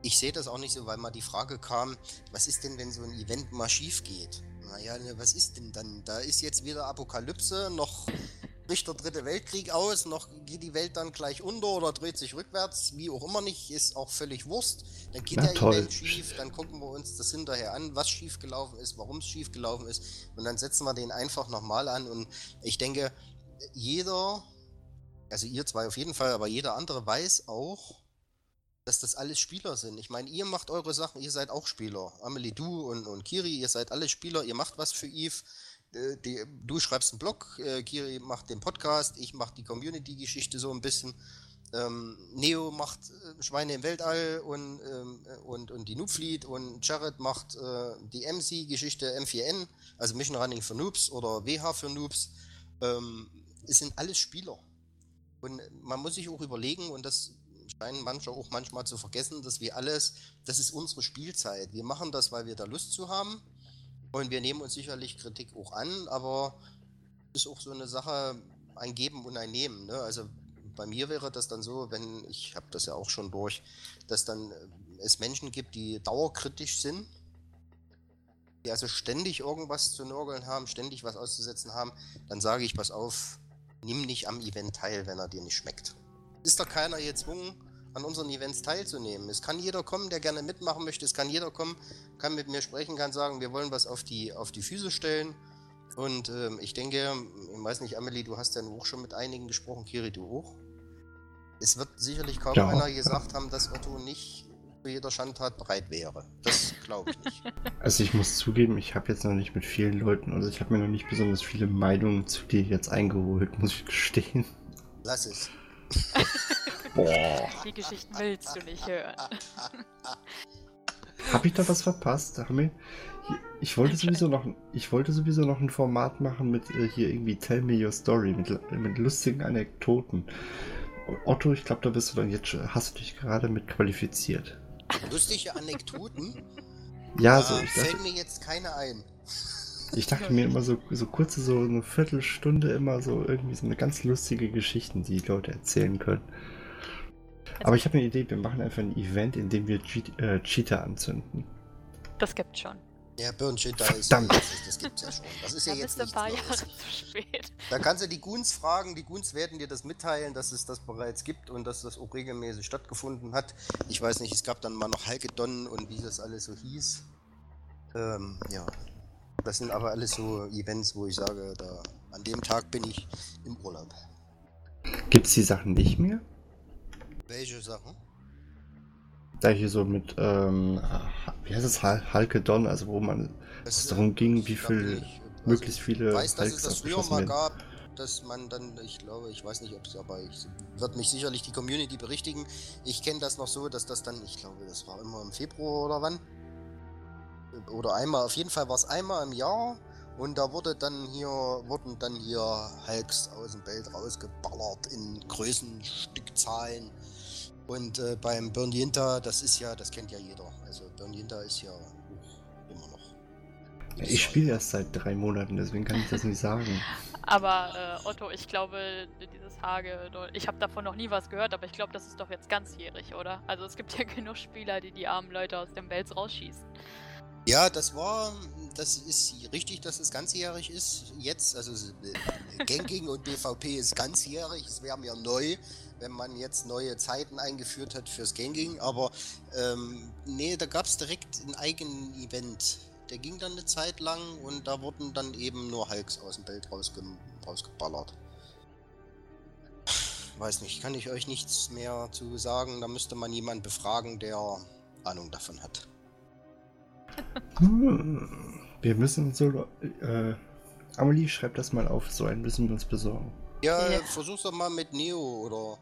ich sehe das auch nicht so, weil mal die Frage kam, was ist denn, wenn so ein Event mal schief geht? Naja, ne, was ist denn dann? Da ist jetzt wieder Apokalypse, noch bricht der dritte Weltkrieg aus, noch geht die Welt dann gleich unter oder dreht sich rückwärts, wie auch immer nicht, ist auch völlig Wurst. Dann geht Na, der toll. Event schief, dann gucken wir uns das hinterher an, was schief gelaufen ist, warum es schief gelaufen ist und dann setzen wir den einfach nochmal an und ich denke, jeder, also ihr zwei auf jeden Fall, aber jeder andere weiß auch, dass das alles Spieler sind. Ich meine, ihr macht eure Sachen, ihr seid auch Spieler. Amelie, du und, und Kiri, ihr seid alle Spieler, ihr macht was für Eve. Äh, Die, du schreibst einen Blog, äh, Kiri macht den Podcast, ich mache die Community-Geschichte so ein bisschen. Ähm, Neo macht äh, Schweine im Weltall und, ähm, äh, und, und die Noobfleet und Jared macht äh, die MC-Geschichte M4N, also Mission Running für Noobs oder WH für Noobs. Ähm, es sind alles Spieler. Und man muss sich auch überlegen, und das scheinen manche auch manchmal zu vergessen, dass wir alles, das ist unsere Spielzeit. Wir machen das, weil wir da Lust zu haben. Und wir nehmen uns sicherlich Kritik auch an, aber es ist auch so eine Sache, ein Geben und ein Nehmen. Ne? Also bei mir wäre das dann so, wenn, ich habe das ja auch schon durch, dass dann äh, es Menschen gibt, die dauerkritisch sind, die also ständig irgendwas zu nörgeln haben, ständig was auszusetzen haben, dann sage ich, pass auf, nimm nicht am Event teil, wenn er dir nicht schmeckt. Ist doch keiner gezwungen, an unseren Events teilzunehmen. Es kann jeder kommen, der gerne mitmachen möchte. Es kann jeder kommen, kann mit mir sprechen, kann sagen, wir wollen was auf die, auf die Füße stellen. Und ähm, ich denke, ich weiß nicht, Amelie, du hast ja auch schon mit einigen gesprochen, Kiri, du auch. Es wird sicherlich kaum Ja. einer gesagt haben, dass Otto nicht zu jeder Schandtat bereit wäre. Das glaube ich nicht. Also ich muss zugeben, ich habe jetzt noch nicht mit vielen Leuten, also ich habe mir noch nicht besonders viele Meinungen zu dir jetzt eingeholt, muss ich gestehen. Lass es. Boah. Die Geschichten willst du nicht hören. Habe ich da was verpasst? Haben ich wollte sowieso noch, ich wollte sowieso noch ein Format machen mit äh, hier irgendwie Tell Me Your Story mit, mit lustigen Anekdoten. Otto, ich glaube, da bist du dann jetzt, schon- hast du dich gerade mit qualifiziert. Lustige Anekdoten. Ja, so, ich fällt dachte, mir jetzt keine ein. Ich dachte mir immer so, so kurze, so eine Viertelstunde immer so irgendwie so eine ganz lustige Geschichten, die die Leute erzählen können. Aber ich habe eine Idee, wir machen einfach ein Event, in dem wir Cheat, äh, Cheater anzünden. Das gibt's schon. Ja, Burn da ist Verdammt. das, das gibt's ja schon. Das ist ja Da jetzt bist ein paar. Jahre zu spät. Da kannst du die Goons fragen, die Goons werden dir das mitteilen, dass es das bereits gibt und dass das auch regelmäßig stattgefunden hat. Ich weiß nicht, es gab dann mal noch Halkedon und wie das alles so hieß. Ähm, ja. Das sind aber alles so Events, wo ich sage, da an dem Tag bin ich im Urlaub. Gibt es die Sachen nicht mehr? Welche Sachen? Da hier so mit, ähm, wie heißt es, Hal- Halkedon, also wo man Das, es darum ging, wie viel, ich, also möglichst viele Ich weiß, dass es das früher mal gab, dass man dann, ich glaube, ich weiß nicht, ob es, aber ich wird mich sicherlich die Community berichtigen. Ich kenne das noch so, dass das dann, ich glaube, das war immer im Februar oder wann. Oder einmal, auf jeden Fall war es einmal im Jahr und da wurde dann hier, wurden dann hier Hulks aus dem Bild rausgeballert in Größenstückzahlen. Und äh, beim Burn Yinta, das ist ja, das kennt ja jeder. Also Burn Yinta ist ja immer noch. Ich spiele erst seit drei Monaten, deswegen kann ich das nicht sagen. Aber äh, Otto, ich glaube, dieses Hage, ich habe davon noch nie was gehört, aber ich glaube, das ist doch jetzt ganzjährig, oder? Also es gibt ja genug Spieler, die die armen Leute aus dem Wels rausschießen. Ja, das war, das ist richtig, dass es ganzjährig ist. Jetzt, also äh, Ganking und BVP ist ganzjährig. Es wäre mir neu, wenn man jetzt neue Zeiten eingeführt hat fürs Ganking. Aber ähm, nee, da gab es direkt ein eigenen Event. Der ging dann eine Zeit lang und da wurden dann eben nur Hulks aus dem Bild rausge rausgeballert. Weiß nicht, kann ich euch nichts mehr zu sagen. Da müsste man jemanden befragen, der Ahnung davon hat. Hm, wir müssen so. Äh, Amelie, schreib das mal auf. So einen müssen wir uns besorgen. Ja, ja. versuch's doch mal mit Neo oder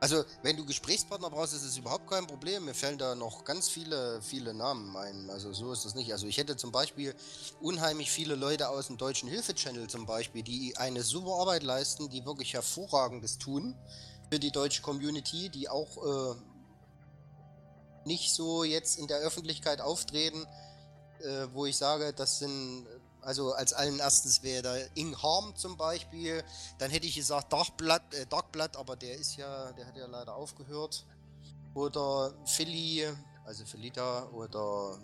also, wenn du Gesprächspartner brauchst, ist es überhaupt kein Problem. Mir fällen da noch ganz viele, viele Namen ein. Also, so ist das nicht. Also, ich hätte zum Beispiel unheimlich viele Leute aus dem Deutschen Hilfe-Channel zum Beispiel, die eine super Arbeit leisten, die wirklich hervorragendes tun für die deutsche Community, die auch äh, nicht so jetzt in der Öffentlichkeit auftreten, äh, wo ich sage, das sind also als allen erstens wäre da Ing Harm zum Beispiel. Dann hätte ich gesagt Darkblatt, äh, Darkblatt, aber der ist ja, der hat ja leider aufgehört. Oder Philly, also Philita oder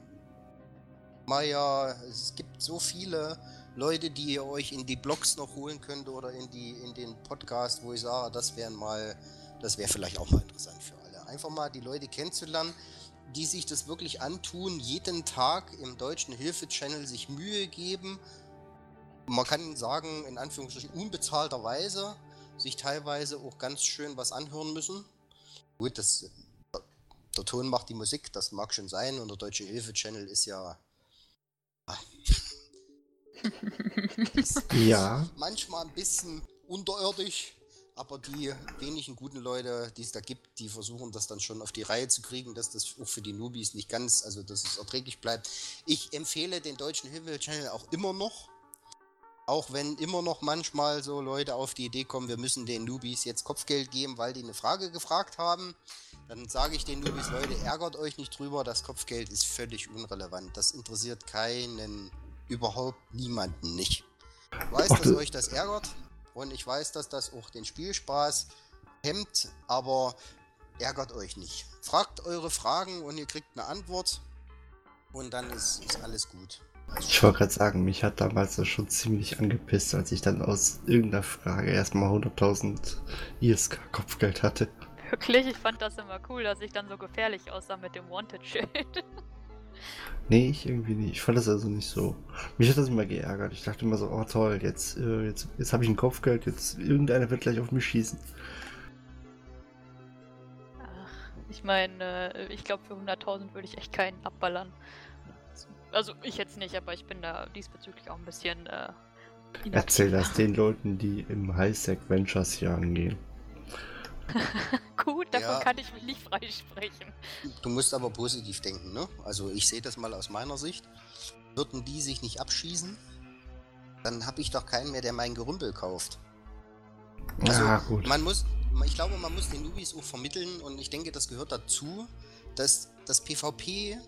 Maya. Es gibt so viele Leute, die ihr euch in die Blogs noch holen könnt oder in die in den Podcast, wo ich sage, das wären mal, das wäre vielleicht auch mal interessant für alle. Einfach mal die Leute kennenzulernen die sich das wirklich antun, jeden Tag im deutschen Hilfe-Channel sich Mühe geben. Man kann sagen, in Anführungsstrichen unbezahlterweise, sich teilweise auch ganz schön was anhören müssen. Gut, das, der Ton macht die Musik, das mag schon sein, und der Deutsche Hilfe-Channel ist ja. ist ja. Manchmal ein bisschen unterirdisch, aber die wenigen guten Leute, die es da gibt, die versuchen das dann schon auf die Reihe zu kriegen, dass das auch für die Nubis nicht ganz, also dass es erträglich bleibt. Ich empfehle den deutschen Himmel-Channel auch immer noch. Auch wenn immer noch manchmal so Leute auf die Idee kommen, wir müssen den Nubis jetzt Kopfgeld geben, weil die eine Frage gefragt haben, dann sage ich den Nubis, Leute, ärgert euch nicht drüber, das Kopfgeld ist völlig unrelevant. Das interessiert keinen, überhaupt niemanden nicht. Ich weiß, dass euch das ärgert, und ich weiß, dass das auch den Spielspaß hemmt, aber ärgert euch nicht. Fragt eure Fragen und ihr kriegt eine Antwort und dann ist, ist alles gut. Ich wollte gerade sagen, mich hat damals das schon ziemlich angepisst, als ich dann aus irgendeiner Frage erstmal 100.000 ISK Kopfgeld hatte. Wirklich? Ich fand das immer cool, dass ich dann so gefährlich aussah mit dem Wanted-Schild. Nee, ich irgendwie nicht. Ich fand das also nicht so. Mich hat das immer geärgert. Ich dachte immer so, oh toll, jetzt, äh, jetzt, jetzt habe ich ein Kopfgeld, jetzt irgendeiner wird gleich auf mich schießen. Ach, ich meine, äh, ich glaube für 100.000 würde ich echt keinen abballern. Also ich jetzt nicht, aber ich bin da diesbezüglich auch ein bisschen. Äh, Erzähl das den Leuten, die im High-Sec Ventures hier angehen. Gut, davon ja. kann ich mich nicht freisprechen. Du musst aber positiv denken, ne? Also ich sehe das mal aus meiner Sicht. Würden die sich nicht abschießen, dann habe ich doch keinen mehr, der mein Gerümpel kauft. Also ja, gut. man muss, ich glaube, man muss den Nubis auch vermitteln und ich denke, das gehört dazu, dass das PvP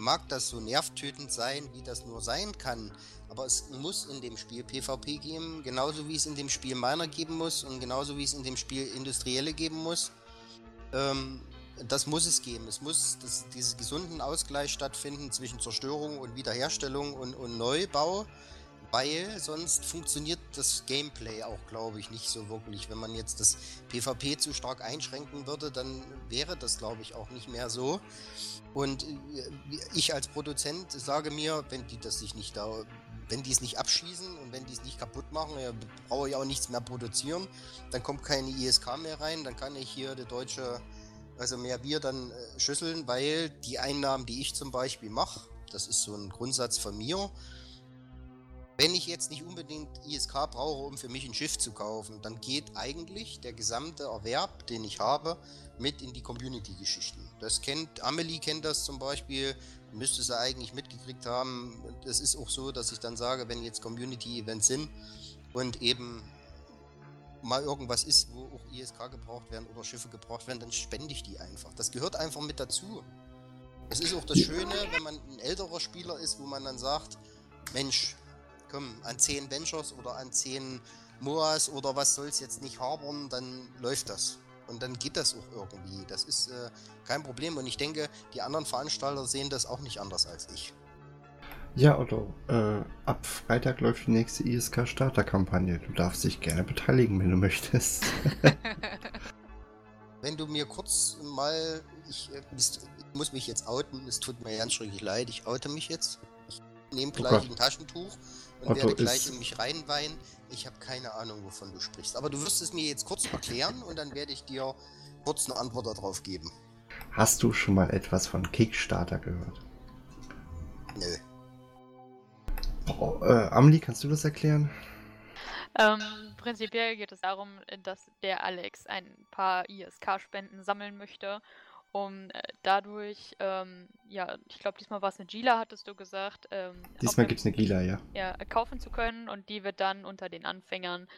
mag das so nervtötend sein, wie das nur sein kann, aber es muss in dem Spiel PvP geben, genauso wie es in dem Spiel Miner geben muss und genauso wie es in dem Spiel Industrielle geben muss. Ähm, das muss es geben. Es muss das, diesen gesunden Ausgleich stattfinden zwischen Zerstörung und Wiederherstellung und, und Neubau, weil sonst funktioniert das Gameplay auch, glaube ich, nicht so wirklich. Wenn man jetzt das PvP zu stark einschränken würde, dann wäre das, glaube ich, auch nicht mehr so. Und äh, ich als Produzent sage mir, wenn die das sich nicht da wenn die es nicht abschießen und wenn die es nicht kaputt machen, ja, brauche ich auch nichts mehr produzieren. Dann kommt keine ISK mehr rein, dann kann ich hier der deutsche, also mehr Bier dann äh, schüsseln, weil die Einnahmen, die ich zum Beispiel mache, das ist so ein Grundsatz von mir. Wenn ich jetzt nicht unbedingt ISK brauche, um für mich ein Schiff zu kaufen, dann geht eigentlich der gesamte Erwerb, den ich habe, mit in die Community-Geschichten. Das kennt, Amelie kennt das zum Beispiel, müsste sie eigentlich mitgekriegt haben. Es ist auch so, dass ich dann sage, wenn jetzt Community-Events sind und eben mal irgendwas ist, wo auch ISK gebraucht werden oder Schiffe gebraucht werden, dann spende ich die einfach. Das gehört einfach mit dazu. Es ist auch das Schöne, wenn man ein älterer Spieler ist, wo man dann sagt, Mensch, komm, an 10 Ventures oder an 10 Moas oder was soll es jetzt nicht habern, dann läuft das. Und dann geht das auch irgendwie. Das ist äh, kein Problem. Und ich denke, die anderen Veranstalter sehen das auch nicht anders als ich. Ja, Otto, äh, ab Freitag läuft die nächste ISK-Starterkampagne. Du darfst dich gerne beteiligen, wenn du möchtest. wenn du mir kurz mal. Ich, äh, ich, muss mich jetzt outen, es tut mir ganz schrecklich leid, ich oute mich jetzt. Ich nehme oh gleich oh ein Taschentuch und Otto werde gleich in mich reinweinen. Ich habe keine Ahnung, wovon du sprichst. Aber du wirst es mir jetzt kurz erklären und dann werde ich dir kurz eine Antwort darauf geben. Hast du schon mal etwas von Kickstarter gehört? Nö. Oh, äh, Amli, kannst du das erklären? Ähm, prinzipiell geht es darum, dass der Alex ein paar ISK-Spenden sammeln möchte, um äh, dadurch, ähm, ja, ich glaube, diesmal war es eine Gila, hattest du gesagt. Ähm, diesmal gibt es eine Gila, ja. Ja, kaufen zu können und die wird dann unter den Anfängern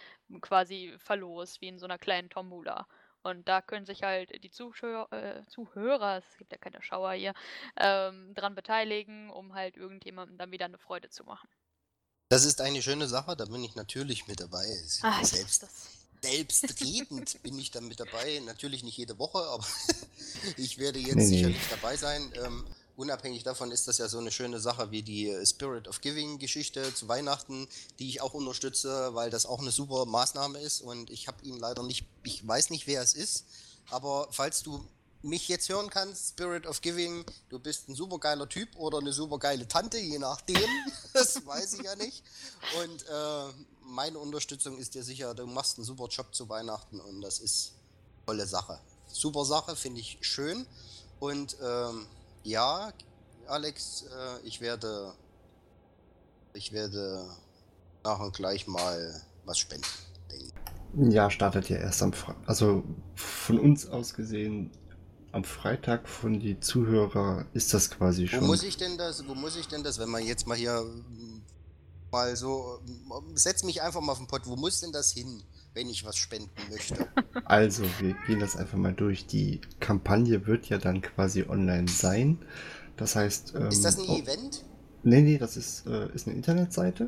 quasi verlost, wie in so einer kleinen Tombola. Und da können sich halt die Zuschauer, äh, Zuhörer, es gibt ja keine Schauer hier, ähm, dran beteiligen, um halt irgendjemandem dann wieder eine Freude zu machen. Das ist eine schöne Sache, da bin ich natürlich mit dabei. Ach, selbst, selbstredend bin ich dann mit dabei. Natürlich nicht jede Woche, aber ich werde jetzt nee, sicherlich nee. dabei sein. Ähm, unabhängig davon ist das ja so eine schöne Sache wie die äh, Spirit of Giving Geschichte zu Weihnachten, die ich auch unterstütze, weil das auch eine super Maßnahme ist und ich habe ihn leider nicht, ich weiß nicht, wer es ist, aber falls du mich jetzt hören kannst, Spirit of Giving, du bist ein supergeiler Typ oder eine supergeile Tante, je nachdem. das weiß ich ja nicht. Und äh, meine Unterstützung ist dir sicher, du machst einen super Job zu Weihnachten und das ist tolle Sache. Super Sache, finde ich schön. Und ähm, ja, Alex, äh, ich werde ich werde nach und gleich mal was spenden. Ja, startet ja erst am Freitag. Also von uns aus gesehen am Freitag von die Zuhörer ist das quasi schon. Wo muss ich denn das, wo muss ich denn das, wenn man jetzt mal hier mal so, setz mich einfach mal auf den Pott, wo muss denn das hin, wenn ich was spenden möchte? Also, wir gehen das einfach mal durch. Die Kampagne wird ja dann quasi online sein. Das heißt. Ähm, ist das ein oh, Event? Nee, nee, das ist, äh, ist eine Internetseite.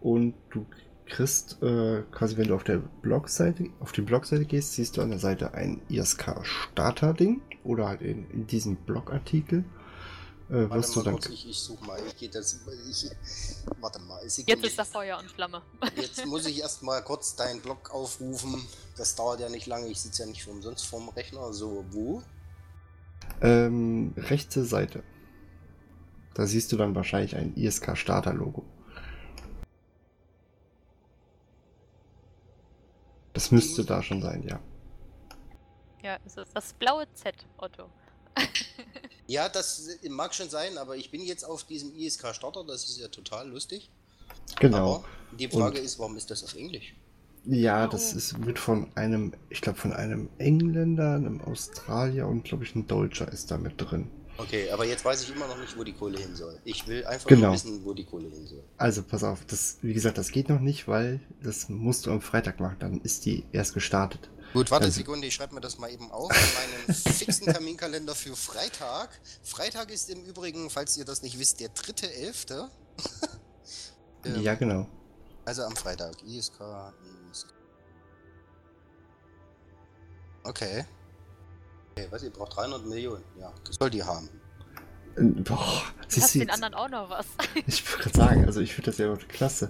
Und du kriegst äh, quasi, wenn du auf der Blogseite, auf die Blogseite gehst, siehst du an der Seite ein ISK-Starter-Ding oder halt in, in diesem Blogartikel. Äh, warte wirst mal du dann kurz, ich, ich such mal, ich das, ich, warte mal. Jetzt ist das Feuer und Flamme. Jetzt muss ich erstmal kurz deinen Blog aufrufen. Das dauert ja nicht lange, ich sitze ja nicht umsonst vorm Rechner. So, wo? Ähm, rechte Seite. Da siehst du dann wahrscheinlich ein ISK-Starter-Logo. Das müsste da schon sein, ja. Ja, es ist das blaue Z, Otto. ja, das mag schon sein, aber ich bin jetzt auf diesem ISK-Starter, das ist ja total lustig. Genau. Aber die Frage Und ist, warum ist das auf Englisch? Ja, das ist, wird von einem, ich glaube, von einem Engländer, einem Australier und, glaube ich, ein Deutscher ist da mit drin. Okay, aber jetzt weiß ich immer noch nicht, wo die Kohle hin soll. Ich will einfach genau. wissen, wo die Kohle hin soll. Also pass auf, das, wie gesagt, das geht noch nicht, weil das musst du am Freitag machen, dann ist die erst gestartet. Gut, warte also, eine Sekunde, ich schreibe mir das mal eben auf in meinen fixen Terminkalender für Freitag. Freitag ist im Übrigen, falls ihr das nicht wisst, der dritte Elfte. ähm, ja, genau. Also am Freitag, ISK, ISK. Okay. Okay, was, ihr braucht 300 Millionen. Ja, soll die haben. Boah, du den anderen auch noch was? ich würde gerade sagen, also ich finde das ja klasse.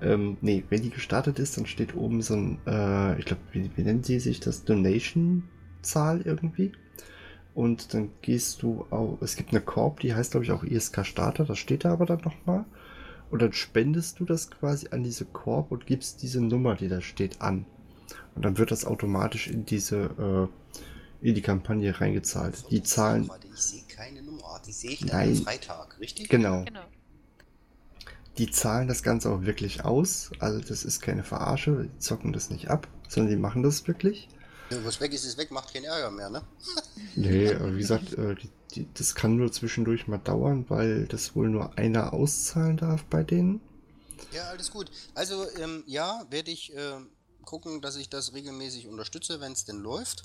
Ähm, nee, wenn die gestartet ist, dann steht oben so ein, äh, ich glaube, wie, wie nennen sie sich das? Donation-Zahl irgendwie. Und dann gehst du auch, es gibt eine Korb, die heißt glaube ich auch ISK Starter, das steht da aber dann nochmal. Und dann spendest du das quasi an diese Korb und gibst diese Nummer, die da steht, an. Und dann wird das automatisch in diese äh, in die Kampagne reingezahlt. Die Zahlen. Ich sehe keine Nummer, die sehe ich dann am Freitag, richtig? Genau. genau. Die zahlen das Ganze auch wirklich aus. Also das ist keine Verarsche, die zocken das nicht ab, sondern die machen das wirklich. Ja, was weg ist, ist weg, macht keinen Ärger mehr, ne? nee, aber wie gesagt, äh, die, die, das kann nur zwischendurch mal dauern, weil das wohl nur einer auszahlen darf bei denen. Ja, alles gut. Also, ähm, ja, werde ich äh, gucken, dass ich das regelmäßig unterstütze, wenn es denn läuft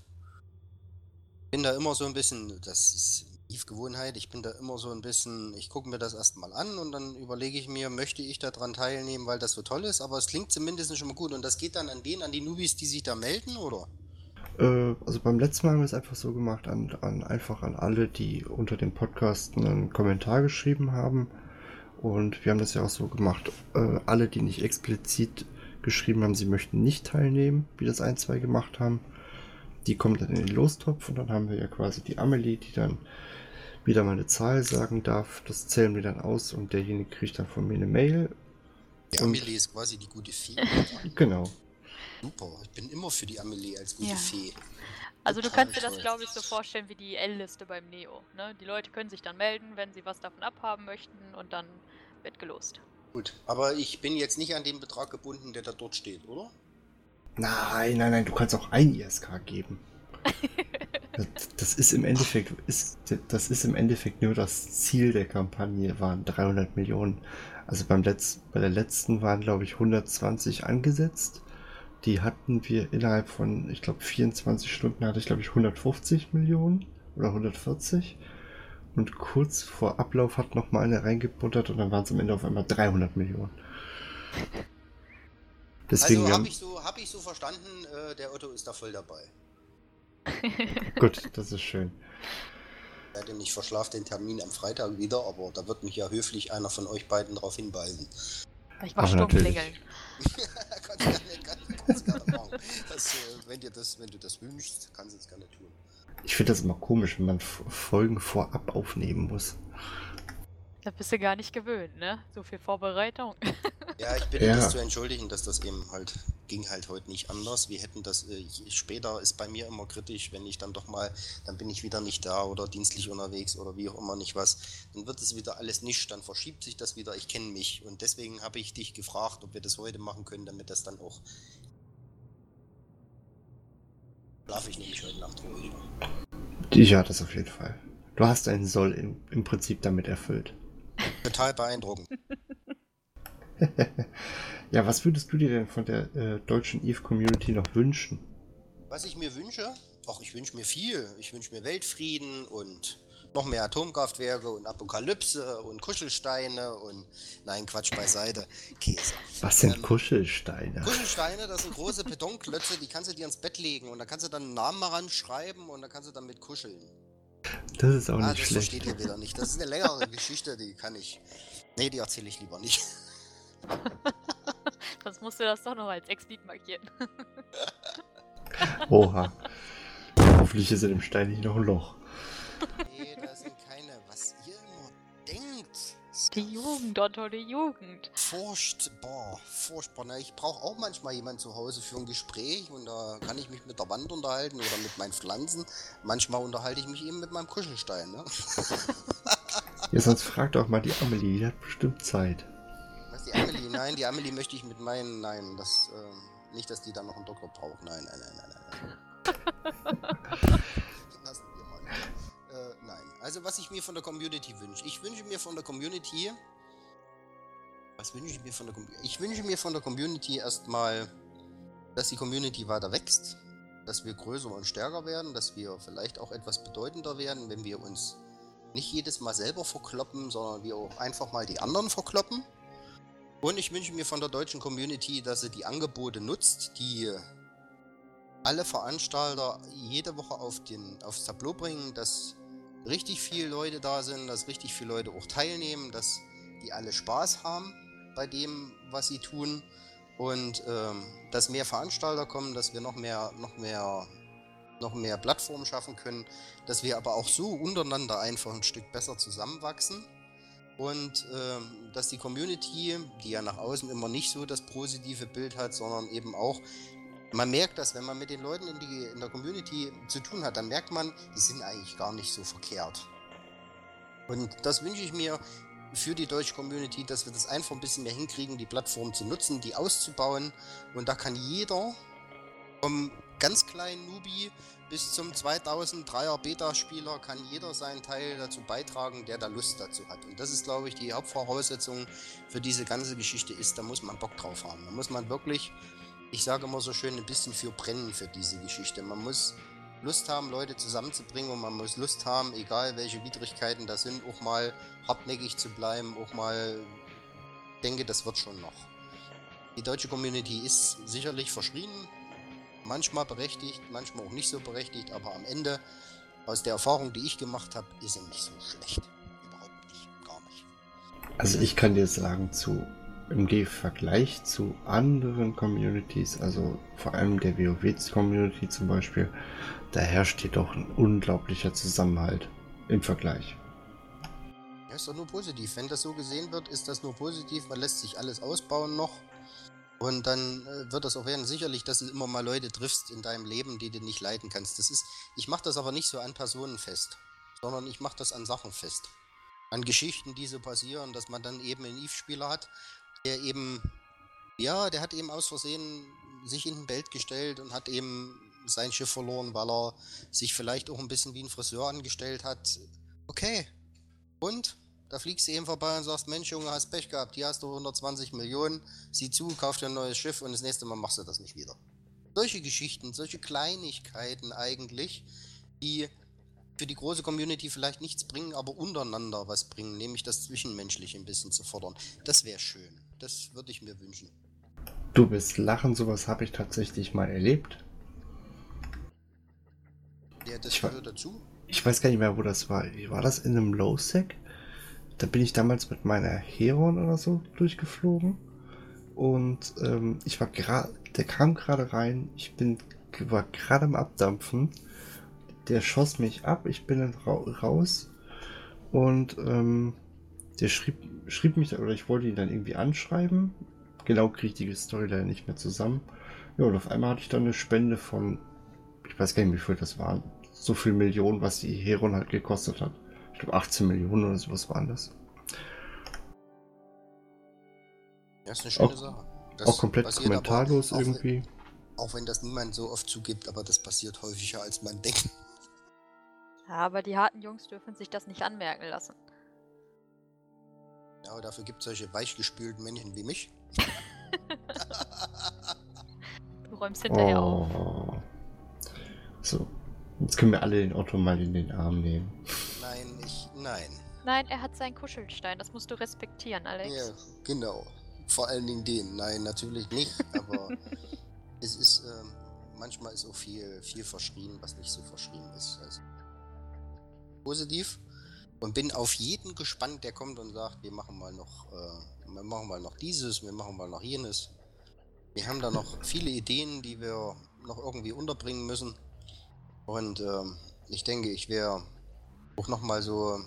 bin da immer so ein bisschen, das ist Gewohnheit, ich bin da immer so ein bisschen, ich gucke mir das erstmal an und dann überlege ich mir, möchte ich daran teilnehmen, weil das so toll ist, aber es klingt zumindest schon mal gut. Und das geht dann an denen, an die Nubis, die sich da melden, oder? Äh, also beim letzten Mal haben wir es einfach so gemacht, an, an, einfach an alle, die unter dem Podcast einen Kommentar geschrieben haben. Und wir haben das ja auch so gemacht, äh, alle, die nicht explizit geschrieben haben, sie möchten nicht teilnehmen, wie das ein, zwei gemacht haben, die kommen dann in den Lostopf. Und dann haben wir ja quasi die Amelie, die dann wieder mal eine Zahl sagen darf. Das zählen wir dann aus und derjenige kriegt dann von mir eine Mail. Die Amelie ist quasi die gute Fee. genau. Super, ich bin immer für die Amelie als gute ja. Fee. Also du kannst dir das, glaube ich, so vorstellen wie die L-Liste beim Neo. Ne? Die Leute können sich dann melden, wenn sie was davon abhaben möchten und dann wird gelost. Gut, aber ich bin jetzt nicht an den Betrag gebunden, der da dort steht, oder? Nein, nein, nein, du kannst auch ein ISK geben. das, ist im Endeffekt, ist, das ist im Endeffekt nur das Ziel der Kampagne, waren 300 Millionen. Also beim Letz, bei der letzten waren, glaube ich, 120 angesetzt. Die hatten wir innerhalb von, ich glaube, 24 Stunden hatte ich, glaube ich, 150 Millionen oder 140. Und kurz vor Ablauf hat noch mal eine reingebuttert und dann waren es am Ende auf einmal 300 Millionen. Deswegen also habe ich, so, hab ich so verstanden, äh, der Otto ist da voll dabei. Gut, das ist schön. Ich verschlafe den Termin am Freitag wieder, aber da wird mich ja höflich einer von euch beiden darauf hinweisen. Ich war stumm klingeln. Das, äh, wenn, dir das, wenn du das wünschst, kannst du es gerne tun. Ich finde das immer komisch, wenn man Folgen vorab aufnehmen muss. Da bist du gar nicht gewöhnt, ne? So viel Vorbereitung. Ja, ich bitte ja. das zu entschuldigen, dass das eben halt ging halt heute nicht anders. Wir hätten das äh, später ist bei mir immer kritisch, wenn ich dann doch mal, dann bin ich wieder nicht da oder dienstlich unterwegs oder wie auch immer nicht was. Dann wird es wieder alles nicht, dann verschiebt sich das wieder. Ich kenne mich und deswegen habe ich dich gefragt, ob wir das heute machen können, damit das dann auch schlafe ich nämlich heute Nacht ruhiger. Ja, das auf jeden Fall. Du hast einen Soll im, im Prinzip damit erfüllt. Total beeindruckend. ja, was würdest du dir denn von der äh, deutschen EVE-Community noch wünschen? Was ich mir wünsche? Ach, ich wünsche mir viel. Ich wünsche mir Weltfrieden und noch mehr Atomkraftwerke und Apokalypse und Kuschelsteine und nein, Quatsch beiseite. Käse. Was sind ähm, Kuschelsteine? Kuschelsteine, das sind große Betonklötze, die kannst du dir ins Bett legen und da kannst du dann einen Namen ran schreiben und dann kannst du damit kuscheln. Das ist auch ah, nicht das schlecht. Das versteht ihr wieder nicht. Das ist eine längere Geschichte, die kann ich. Nee, die erzähle ich lieber nicht. Sonst musst du das doch noch als Exit markieren. Oha. Hoffentlich ist in dem Stein nicht noch ein Loch. Nee, Die Jugend, Otto, die Jugend. Furchtbar, furchtbar. Na, ich brauche auch manchmal jemanden zu Hause für ein Gespräch und da kann ich mich mit der Wand unterhalten oder mit meinen Pflanzen. Manchmal unterhalte ich mich eben mit meinem Kuschelstein. Ne? ja, sonst frag doch mal die Amelie, die hat bestimmt Zeit die Amelie, nein, die Amelie möchte ich mit meinen, nein, das, äh, nicht, dass die dann noch einen Doktor braucht, nein, nein, nein, nein, nein. also was ich mir von der Community wünsche, ich wünsche mir von der Community, was wünsche ich mir von der Community? Ich wünsche mir von der Community erstmal, dass die Community weiter wächst, dass wir größer und stärker werden, dass wir vielleicht auch etwas bedeutender werden, wenn wir uns nicht jedes Mal selber verkloppen, sondern wir auch einfach mal die anderen verkloppen. Und ich wünsche mir von der deutschen Community, dass sie die Angebote nutzt, die alle Veranstalter jede Woche auf den, aufs Tableau bringen, dass richtig viele Leute da sind, dass richtig viele Leute auch teilnehmen, dass die alle Spaß haben bei dem, was sie tun. Und ähm, dass mehr Veranstalter kommen, dass wir noch mehr, noch mehr, noch mehr Plattformen schaffen können, dass wir aber auch so untereinander einfach ein Stück besser zusammenwachsen. Und ähm, dass die Community, die ja nach außen immer nicht so das positive Bild hat, sondern eben auch, man merkt das, wenn man mit den Leuten in, die, in der Community zu tun hat, dann merkt man, die sind eigentlich gar nicht so verkehrt. Und das wünsche ich mir für die deutsche Community, dass wir das einfach ein bisschen mehr hinkriegen, die Plattform zu nutzen, die auszubauen. Und da kann jeder vom ganz kleinen Nubi bis zum 2003er Beta-Spieler kann jeder seinen Teil dazu beitragen, der da Lust dazu hat. Und das ist, glaube ich, die Hauptvoraussetzung für diese ganze Geschichte ist, da muss man Bock drauf haben. Da muss man wirklich, ich sage immer so schön, ein bisschen für brennen für diese Geschichte. Man muss Lust haben, Leute zusammenzubringen und man muss Lust haben, egal welche Widrigkeiten da sind, auch mal hartnäckig zu bleiben, auch mal, denke, das wird schon noch. Die deutsche Community ist sicherlich verschrien, Manchmal berechtigt, manchmal auch nicht so berechtigt, aber am Ende, aus der Erfahrung, die ich gemacht habe, ist er nicht so schlecht. Überhaupt nicht, gar nicht. Also ich kann dir sagen, zu im Vergleich zu anderen Communities, also vor allem der WoW-Community zum Beispiel, da herrscht jedoch ein unglaublicher Zusammenhalt im Vergleich. Ja, ist doch nur positiv. Wenn das so gesehen wird, ist das nur positiv. Man lässt sich alles ausbauen noch. Und dann äh, wird das auch werden. Sicherlich, dass du immer mal Leute triffst in deinem Leben, die du nicht leiten kannst. Das ist, ich mache das aber nicht so an Personen fest, sondern ich mache das an Sachen fest. An Geschichten, die so passieren, dass man dann eben einen Eve-Spieler hat, der eben, ja, der hat eben aus Versehen sich in ein Bild gestellt und hat eben sein Schiff verloren, weil er sich vielleicht auch ein bisschen wie ein Friseur angestellt hat. Okay. Und? Da fliegst du eben vorbei und sagst, Mensch Junge, hast Pech gehabt, hier hast du 120 Millionen, sieh zu, kauf dir ein neues Schiff und das nächste Mal machst du das nicht wieder. Solche Geschichten, solche Kleinigkeiten eigentlich, die für die große Community vielleicht nichts bringen, aber untereinander was bringen, nämlich das Zwischenmenschliche ein bisschen zu fordern. Das wäre schön. Das würde ich mir wünschen. Du bist lachen, sowas habe ich tatsächlich mal erlebt. Ja, das gehört dazu. Ich weiß gar nicht mehr, wo das war. War das in einem Low-Sec? Da bin ich damals mit meiner Heron oder so durchgeflogen. Und ähm, ich war gerade, der kam gerade rein, ich bin, war gerade am Abdampfen. Der schoss mich ab, ich bin dann ra raus und ähm, der schrieb, schrieb mich, oder ich wollte ihn dann irgendwie anschreiben. Genau kriege ich die Story leider nicht mehr zusammen. Ja, und auf einmal hatte ich dann eine Spende von, ich weiß gar nicht, wie viel das waren. So viel Millionen, was die Heron halt gekostet hat. Ich glaube 18 Millionen oder sowas waren das. Ja, ist eine schöne auch, Sache. Das auch komplett kommentarlos auch, irgendwie. Auch wenn das niemand so oft zugibt, aber das passiert häufiger als man denkt. Ja, aber die harten Jungs dürfen sich das nicht anmerken lassen. Ja, aber dafür gibt es solche weichgespülten Männchen wie mich. du räumst hinterher oh. auf. So, Jetzt können wir alle den Otto mal in den Arm nehmen. Nein, ich. Nein. Nein, er hat seinen Kuschelstein. Das musst du respektieren, Alex. Ja, genau. Vor allen Dingen den. Nein, natürlich nicht. Aber es ist. Ähm, manchmal ist auch viel, viel verschrien, was nicht so verschrien ist. Also, positiv. Und bin auf jeden gespannt, der kommt und sagt, wir machen mal noch, äh, wir machen mal noch dieses, wir machen mal noch jenes. Wir haben da noch viele Ideen, die wir noch irgendwie unterbringen müssen. Und ähm, ich denke, ich werde auch nochmal so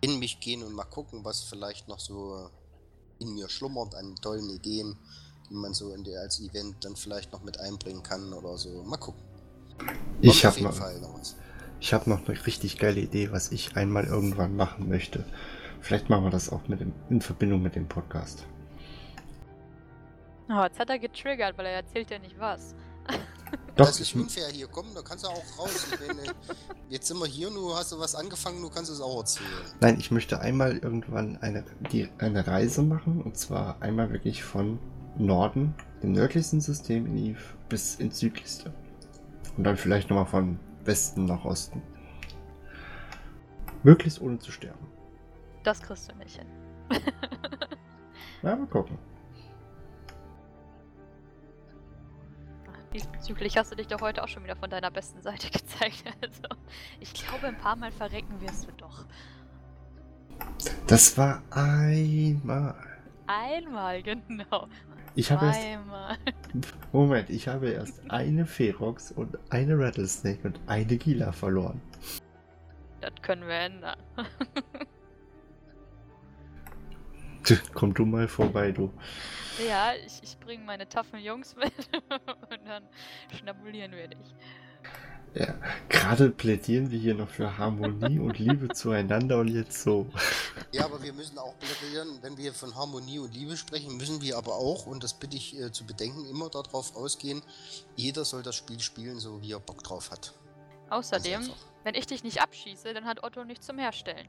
in mich gehen und mal gucken, was vielleicht noch so in mir schlummert an tollen Ideen, die man so in der, als Event dann vielleicht noch mit einbringen kann oder so. Mal gucken. ich habe noch, noch ich habe noch eine richtig geile Idee, was ich einmal irgendwann machen möchte. Vielleicht machen wir das auch mit dem, in Verbindung mit dem Podcast. Oh, jetzt hat er getriggert, weil er erzählt ja nicht was. Doch, das ist unfair hier. Komm, da kannst du auch raus. Meine, jetzt sind wir hier, nur hast du was angefangen, du kannst es auch erzählen. Nein, ich möchte einmal irgendwann eine, die, eine Reise machen. Und zwar einmal wirklich von Norden, dem nördlichsten System in Eve, bis ins südlichste. Und dann vielleicht nochmal von Westen nach Osten. Möglichst ohne zu sterben. Das kriegst du nicht hin. Na, mal gucken. Diesbezüglich hast du dich doch heute auch schon wieder von deiner besten Seite gezeigt. Also, ich glaube, ein paar Mal verrecken wirst du doch. Das war einmal. Einmal, genau. Ich habe erst. Moment, ich habe erst eine Ferox und eine Rattlesnake und eine Gila verloren. Das können wir ändern. Komm du mal vorbei, du. Ja, ich, ich bringe meine taffen Jungs mit und dann schnabulieren wir dich. Ja, gerade plädieren wir hier noch für Harmonie und Liebe zueinander und jetzt so. Ja, aber wir müssen auch plädieren, wenn wir von Harmonie und Liebe sprechen, müssen wir aber auch, und das bitte ich äh, zu bedenken, immer darauf ausgehen, jeder soll das Spiel spielen, so wie er Bock drauf hat. Außerdem, wenn ich dich nicht abschieße, dann hat Otto nichts zum Herstellen.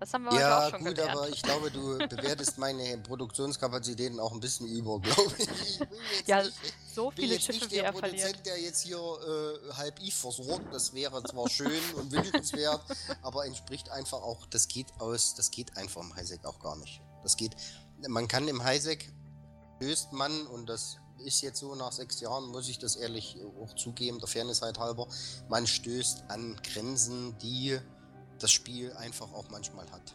Das haben wir ja, heute auch schon gut, gelernt. aber ich glaube, du bewertest meine Produktionskapazitäten auch ein bisschen über, glaube ich. ich ja, nicht, so viele Schiffe, wie er Produzent, verliert. der jetzt hier äh, halb ich versorgt, das wäre zwar schön und wünschenswert, aber entspricht einfach auch, das geht aus, das geht einfach im Highsec auch gar nicht. Das geht, man kann im Highsec löst man, und das ist jetzt so nach sechs Jahren, muss ich das ehrlich auch zugeben, der Fairness halt halber, man stößt an Grenzen, die das Spiel einfach auch manchmal hat.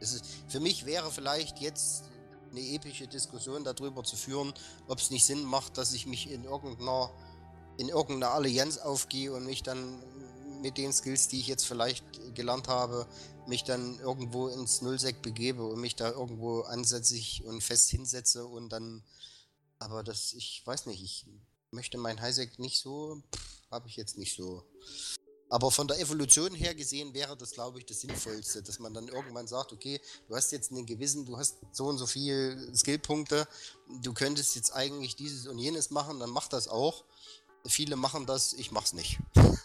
Ist, für mich wäre vielleicht jetzt eine epische Diskussion darüber zu führen, ob es nicht Sinn macht, dass ich mich in irgendeiner, in irgendeiner Allianz aufgehe und mich dann mit den Skills, die ich jetzt vielleicht gelernt habe, mich dann irgendwo ins Nullsec begebe und mich da irgendwo ansätzlich und fest hinsetze und dann. Aber das, ich weiß nicht, ich möchte mein Highsec nicht so, habe ich jetzt nicht so. Aber von der Evolution her gesehen wäre das, glaube ich, das Sinnvollste, dass man dann irgendwann sagt, okay, du hast jetzt einen gewissen, du hast so und so viele Skillpunkte, du könntest jetzt eigentlich dieses und jenes machen, dann mach das auch. Viele machen das, ich mach's nicht.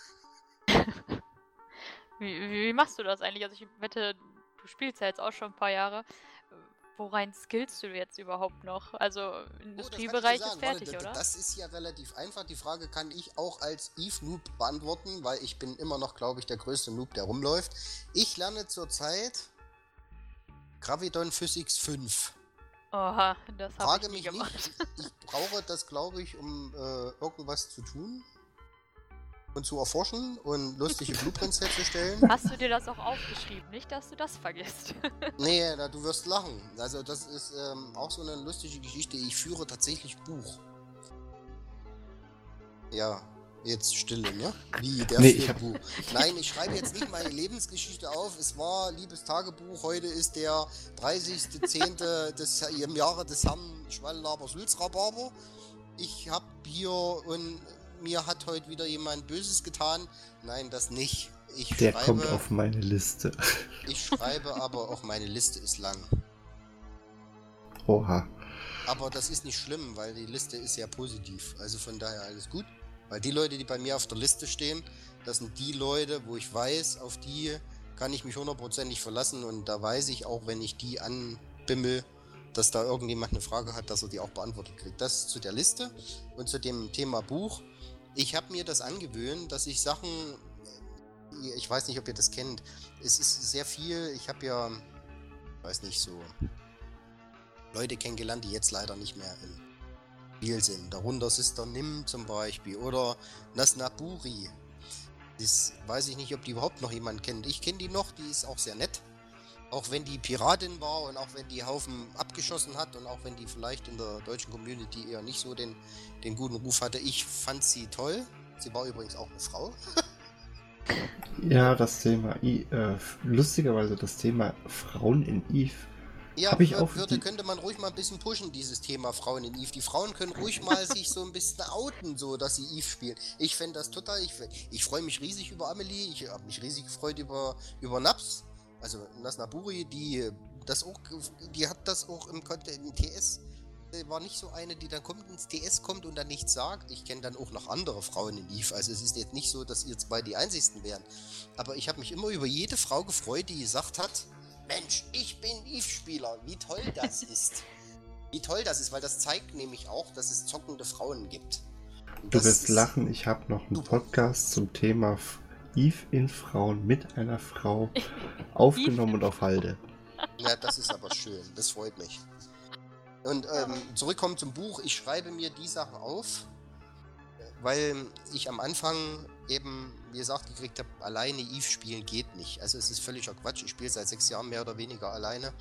Wie, wie, machst du das eigentlich? Also ich wette, du spielst ja jetzt auch schon ein paar Jahre. Worein skillst du jetzt überhaupt noch? Also Oh, Industriebereich das ist fertig. Warte, oder? Das ist ja relativ einfach. Die Frage kann ich auch als Eve-Noob beantworten, weil ich bin immer noch, glaube ich, der größte Noob, der rumläuft. Ich lerne zurzeit Graviton Physics 5. Oha, das habe Frage ich mich gemacht. nicht. Ich brauche das, glaube ich, um äh, irgendwas zu tun und zu erforschen und lustige Blueprints herzustellen. Hast du dir das auch aufgeschrieben? Nicht, dass du das vergisst. Nee, na, du wirst lachen. Also das ist ähm, auch so eine lustige Geschichte. Ich führe tatsächlich Buch. Ja, jetzt Stille, ne? Wie der Nee, ich hab- Buch. Nein, ich schreibe jetzt nicht meine Lebensgeschichte auf. Es war liebes Tagebuch. Heute ist der 30.10. des im Jahre des Herrn Schwalllaber Sulzrabarber. Ich hab hier und mir hat heute wieder jemand Böses getan. Nein, das nicht. Ich Der schreibe, kommt auf meine Liste. ich schreibe aber auch meine Liste ist lang. Oha. Aber das ist nicht schlimm, weil die Liste ist ja positiv. Also von daher alles gut. Weil die Leute, die bei mir auf der Liste stehen, das sind die Leute, wo ich weiß, auf die kann ich mich hundertprozentig verlassen. Und da weiß ich auch, wenn ich die anbimmel, dass da irgendjemand eine Frage hat, dass er die auch beantwortet kriegt. Das zu der Liste und zu dem Thema Buch. Ich habe mir das angewöhnt, dass ich Sachen, ich weiß nicht, ob ihr das kennt, es ist sehr viel, ich habe ja, weiß nicht, so Leute kennengelernt, die jetzt leider nicht mehr im Spiel sind. Darunter Sister Nim zum Beispiel oder Nasnaburi. Das weiß ich nicht, ob die überhaupt noch jemand kennt. Ich kenne die noch, die ist auch sehr nett. Auch wenn die Piratin war und auch wenn die Haufen abgeschossen hat und auch wenn die vielleicht in der deutschen Community eher nicht so den, den guten Ruf hatte. Ich fand sie toll. Sie war übrigens auch eine Frau. Ja, das Thema, I, äh, lustigerweise das Thema Frauen in Eve. Ja, Hab ich wür- auch die- könnte man ruhig mal ein bisschen pushen, dieses Thema Frauen in Eve. Die Frauen können ruhig mal sich so ein bisschen outen, so dass sie Eve spielen. Ich fände das total, ich, ich freue mich riesig über Amelie, ich habe mich riesig gefreut über, über Naps, also Nasnaburi, die das auch, die hat das auch im, im TS, äh, war nicht so eine, die dann kommt ins TS kommt und dann nichts sagt. Ich kenne dann auch noch andere Frauen in Eve, also es ist jetzt nicht so, dass ihr zwei die einzigsten wären. Aber ich habe mich immer über jede Frau gefreut, die gesagt hat, Mensch, ich bin Eve-Spieler, wie toll das ist. Wie toll das ist, weil das zeigt nämlich auch, dass es zockende Frauen gibt. Und Du wirst lachen, ich habe noch einen. Podcast zum Thema Eve in Frauen mit einer Frau aufgenommen und auf Halde. Ja, das ist aber schön, das freut mich. Und ähm, zurückkommen zum Buch, ich schreibe mir die Sachen auf, weil ich am Anfang eben, wie gesagt, gekriegt habe, alleine Eve spielen geht nicht. Also es ist völliger Quatsch, ich spiele seit sechs Jahren mehr oder weniger alleine.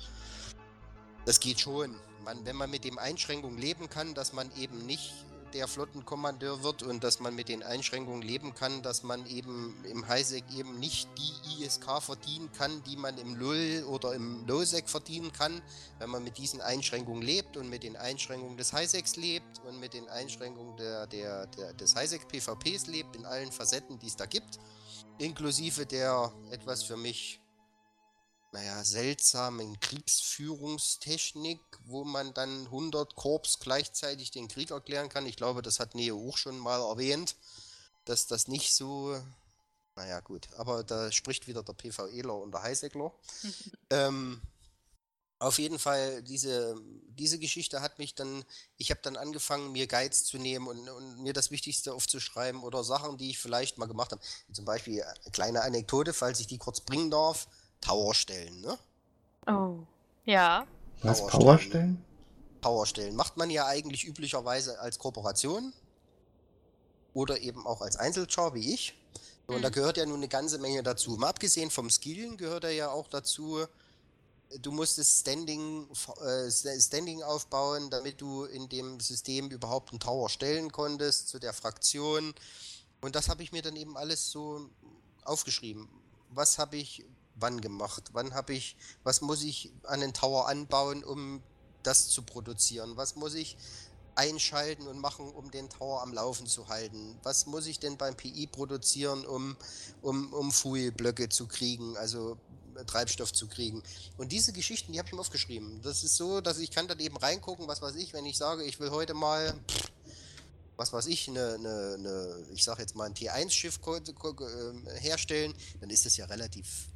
Das geht schon. Man, wenn man mit dem Einschränkungen leben kann, dass man eben nicht der Flottenkommandeur wird und dass man mit den Einschränkungen leben kann, dass man eben im Highsec eben nicht die ISK verdienen kann, die man im LUL oder im Lowsec verdienen kann, wenn man mit diesen Einschränkungen lebt und mit den Einschränkungen des Highsecs lebt und mit den Einschränkungen der, der, der, des Highsec PvPs lebt, in allen Facetten, die es da gibt, inklusive der etwas für mich naja, seltsamen Kriegsführungstechnik, wo man dann 100 Korps gleichzeitig den Krieg erklären kann. Ich glaube, das hat Neo auch schon mal erwähnt, dass das nicht so. Naja, gut, aber da spricht wieder der PvEler und der Highsegler. ähm, auf jeden Fall, diese, diese Geschichte hat mich dann, ich habe dann angefangen, mir Guides zu nehmen und, und mir das Wichtigste aufzuschreiben oder Sachen, die ich vielleicht mal gemacht habe. Zum Beispiel eine kleine Anekdote, falls ich die kurz bringen darf. Tower stellen, ne? Oh. Ja. Was? Powerstellen. Powerstellen? Tower stellen. Macht man ja eigentlich üblicherweise als Kooperation oder eben auch als Einzelchar wie ich. Und da Mhm. gehört ja nun eine ganze Menge dazu. Mal abgesehen vom Skillen gehört er ja auch dazu, du musst das Standing, äh, Standing aufbauen, damit du in dem System überhaupt einen Tower stellen konntest zu der Fraktion. Und das habe ich mir dann eben alles so aufgeschrieben. Was habe ich wann gemacht? Wann habe ich, was muss ich an den Tower anbauen, um das zu produzieren? Was muss ich einschalten und machen, um den Tower am Laufen zu halten? Was muss ich denn beim PI produzieren, um, um, um Fuel-Blöcke zu kriegen, also äh, Treibstoff zu kriegen? Und diese Geschichten, die habe ich mir aufgeschrieben. Das ist so, dass ich kann dann eben reingucken, was weiß ich, wenn ich sage, ich will heute mal, was weiß ich, eine, eine, eine ich sage jetzt mal ein T1-Schiff ko- ko- ähm, herstellen, dann ist das ja relativ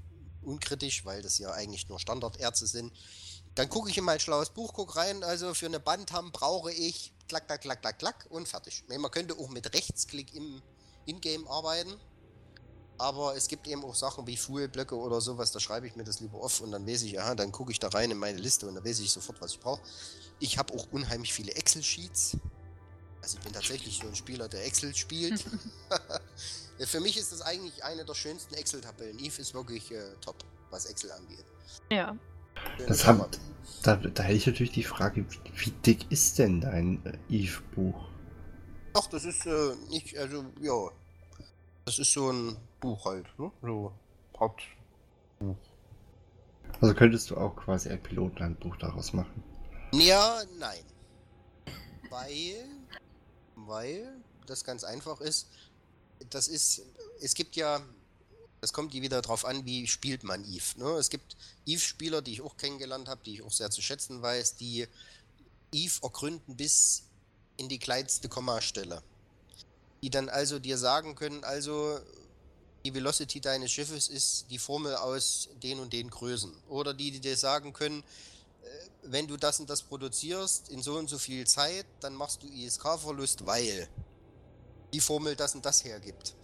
unkritisch, weil das ja eigentlich nur Standardärzte sind. Dann gucke ich in mein schlaues Buch, guck rein, also für eine Bandham brauche ich klack, klack, klack, klack, klack und fertig. Man könnte auch mit Rechtsklick im Ingame arbeiten, aber es gibt eben auch Sachen wie Fuelblöcke oder sowas, da schreibe ich mir das lieber auf und dann weiß ich, aha, dann gucke ich da rein in meine Liste und dann weiß ich sofort, was ich brauche. Ich habe auch unheimlich viele Excel-Sheets. Also ich bin tatsächlich so ein Spieler, der Excel spielt. Für mich ist das eigentlich eine der schönsten Excel-Tabellen. Eve ist wirklich äh, top, was Excel angeht. Ja. Das hat, da, da hätte ich natürlich die Frage, wie, wie dick ist denn dein äh, Eve-Buch? Ach, das ist äh, nicht, also ja, das ist so ein Buch halt, ne? So Haupt. Also könntest du auch quasi ein Pilotlandbuch daraus machen. Ja, nein. Weil, weil das ganz einfach ist. Das ist, es gibt ja, das kommt die wieder drauf an, wie spielt man Eve. Ne? Es gibt Eve-Spieler, die ich auch kennengelernt habe, die ich auch sehr zu schätzen weiß, die Eve ergründen bis in die kleinste Kommastelle. Die dann also dir sagen können, also die Velocity deines Schiffes ist die Formel aus den und den Größen. Oder die, die dir sagen können, äh, wenn du das und das produzierst in so und so viel Zeit, dann machst du ISK-Verlust, weil die Formel das und das hergibt.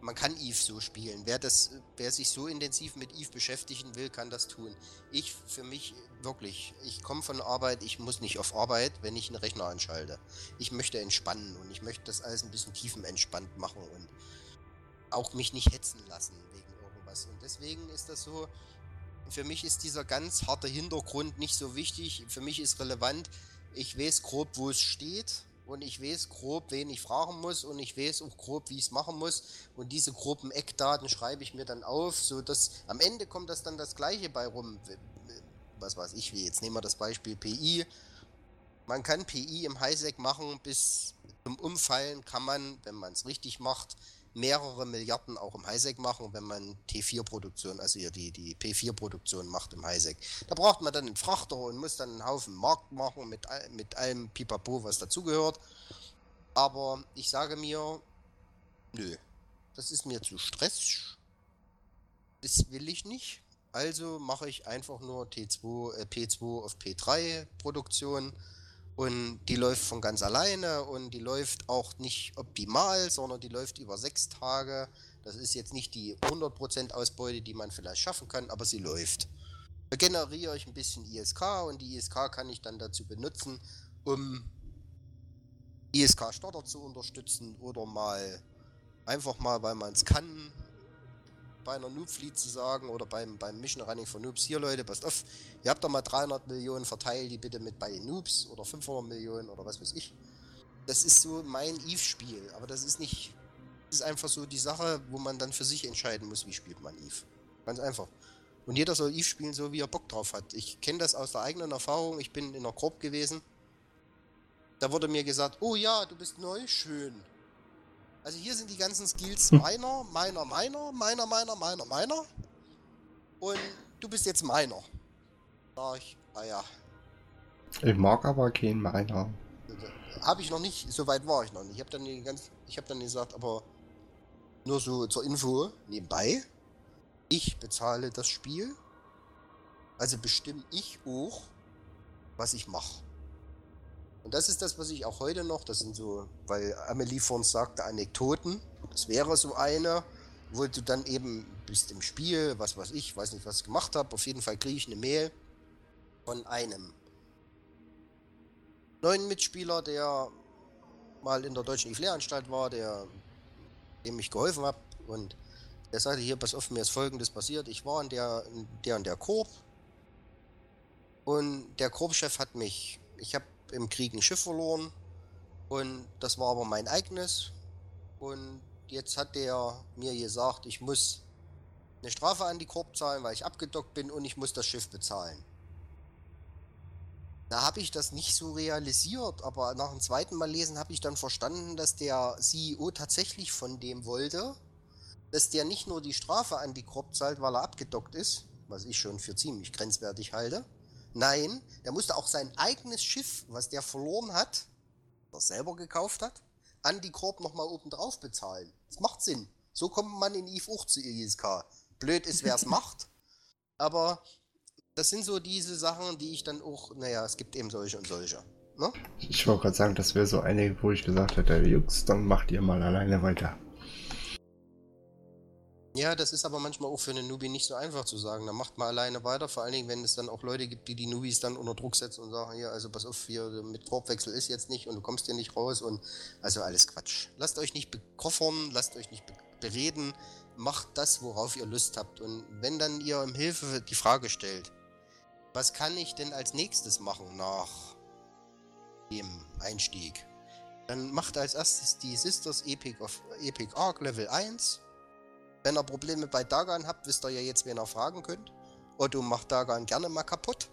Man kann Eve so spielen. Wer, das, wer sich so intensiv mit Eve beschäftigen will, kann das tun. Ich für mich wirklich, ich komme von Arbeit, ich muss nicht auf Arbeit, wenn ich einen Rechner anschalte. Ich möchte entspannen und ich möchte das alles ein bisschen tiefenentspannt machen und auch mich nicht hetzen lassen wegen irgendwas. Und deswegen ist das so, für mich ist dieser ganz harte Hintergrund nicht so wichtig. Für mich ist relevant, ich weiß grob, wo es steht und ich weiß grob, wen ich fragen muss und ich weiß auch grob, wie ich es machen muss. Und diese groben Eckdaten schreibe ich mir dann auf, so dass am Ende kommt das dann das Gleiche bei rum. Was weiß ich wie, jetzt nehmen wir das Beispiel PI. Man kann PI im Highsec machen, bis zum Umfallen kann man, wenn man es richtig macht, mehrere Milliarden auch im Highsec machen, wenn man T4-Produktion, also hier die, die P4-Produktion macht im Highsec. Da braucht man dann einen Frachter und muss dann einen Haufen Markt machen mit, mit allem Pipapo, was dazugehört. Aber ich sage mir, nö, das ist mir zu Stress. Das will ich nicht. Also mache ich einfach nur T2, äh, P2 auf P3 Produktion und die läuft von ganz alleine und die läuft auch nicht optimal, sondern die läuft über sechs Tage. Das ist jetzt nicht die 100% Ausbeute, die man vielleicht schaffen kann, aber sie läuft. Da generiere ich ein bisschen ISK und die ISK kann ich dann dazu benutzen, um ISK-Starter zu unterstützen oder mal einfach mal, weil man es kann, bei einer Noob-Fleet zu sagen oder beim, beim Mission Running von Noobs, hier Leute, passt auf, ihr habt doch mal 300 Millionen, verteilt die bitte mit bei den Noobs oder 500 Millionen oder was weiß ich. Das ist so mein Eve-Spiel, aber das ist nicht, das ist einfach so die Sache, wo man dann für sich entscheiden muss, wie spielt man Eve. Ganz einfach. Und jeder soll Eve spielen, so wie er Bock drauf hat. Ich kenne das aus der eigenen Erfahrung, ich bin in einer Korb gewesen. Da wurde mir gesagt, oh ja, du bist neu, schön. Also hier sind die ganzen Skills meiner, meiner, meiner, meiner, meiner, meiner, meiner. Und du bist jetzt meiner. Sag ich, ah ja. Ich mag aber keinen meiner. Habe ich noch nicht, so weit war ich noch nicht. Ich habe dann, die ganz, ich hab dann gesagt, aber nur so zur Info nebenbei. Ich bezahle das Spiel. Also bestimme ich auch, was ich mache. Und das ist das, was ich auch heute noch, das sind so, weil Amelie uns sagte, Anekdoten. Das wäre so eine, wo du dann eben bist im Spiel, was weiß ich, weiß nicht, was ich gemacht habe. Auf jeden Fall kriege ich eine Mail von einem neuen Mitspieler, der mal in der deutschen IFLE-Anstalt war, der dem ich geholfen habe und der sagte hier, pass auf, mir ist folgendes passiert. Ich war in der, in der und der Korb und der Korbchef hat mich, ich habe im Krieg ein Schiff verloren und das war aber mein eigenes und jetzt hat der mir gesagt, ich muss eine Strafe an die Korb zahlen, weil ich abgedockt bin und ich muss das Schiff bezahlen. Da habe ich das nicht so realisiert, aber nach dem zweiten Mal lesen habe ich dann verstanden, dass der CEO tatsächlich von dem wollte, dass der nicht nur die Strafe an die Korb zahlt, weil er abgedockt ist, was ich schon für ziemlich grenzwertig halte. Nein, der musste auch sein eigenes Schiff, was der verloren hat, das selber gekauft hat, an die Korb nochmal oben drauf bezahlen. Das macht Sinn. So kommt man in IF auch zu ISK. Blöd ist, wer es macht. Aber das sind so diese Sachen, die ich dann auch, naja, es gibt eben solche und solche. Ne? Ich wollte gerade sagen, das wäre so eine, wo ich gesagt hätte, Jungs, dann macht ihr mal alleine weiter. Ja, das ist aber manchmal auch für einen Newbie nicht so einfach zu sagen. Dann macht mal alleine weiter, vor allen Dingen, wenn es dann auch Leute gibt, die die Newbies dann unter Druck setzen und sagen, hier, also pass auf, hier mit Korbwechsel ist jetzt nicht und du kommst hier nicht raus und also alles Quatsch. Lasst euch nicht bekoffern, lasst euch nicht bereden, macht das, worauf ihr Lust habt. Und wenn dann ihr im Hilfe die Frage stellt, was kann ich denn als nächstes machen nach dem Einstieg? Dann macht als erstes die Sisters Epic of Epic Arc Level 1 wenn ihr Probleme bei Dagan habt, wisst ihr ja jetzt, wen ihr fragen könnt. Otto macht Dagan gerne mal kaputt.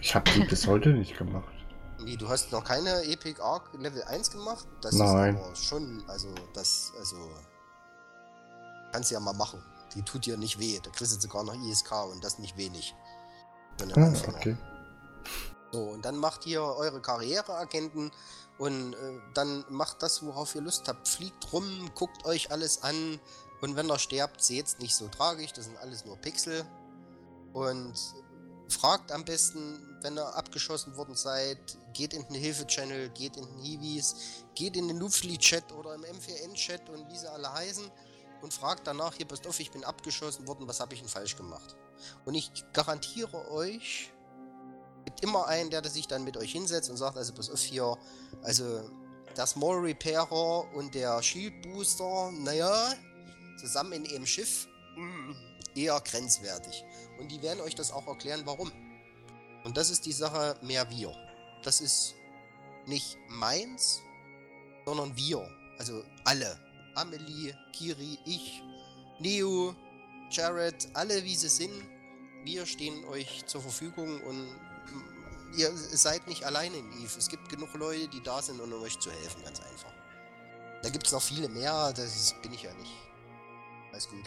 Ich habe die bis heute nicht gemacht. Wie, du hast noch keine Epic Arc Level 1 gemacht? Das Nein. ist aber schon, also, das, also, kannst du ja mal machen. Die tut dir nicht weh. Da kriegst du sogar noch ISK und das nicht wenig. Ah, okay. So, und dann macht ihr eure Karriereagenten und äh, dann macht das, worauf ihr Lust habt. Fliegt rum, guckt euch alles an, und wenn er stirbt, seht's nicht so tragisch, das sind alles nur Pixel. Und fragt am besten, wenn ihr abgeschossen worden seid, geht in den Hilfe-Channel, geht in den Hiwis, geht in den Nupfli-Chat oder im M4N-Chat und wie sie alle heißen und fragt danach, hier passt auf, ich bin abgeschossen worden, was habe ich denn falsch gemacht? Und ich garantiere euch, gibt immer einen, der sich dann mit euch hinsetzt und sagt, also pass auf hier, also der Small Repairer und der Shield Booster, naja, zusammen in ihrem Schiff mm, eher grenzwertig. Und die werden euch das auch erklären, warum. Und das ist die Sache mehr wir. Das ist nicht meins, sondern wir. Also alle. Amelie, Kiri, ich, Neo, Jared, alle wie sie sind. Wir stehen euch zur Verfügung und ihr seid nicht alleine in Eve. Es gibt genug Leute, die da sind, um euch zu helfen, ganz einfach. Da gibt es noch viele mehr, das bin ich ja nicht. Alles gut.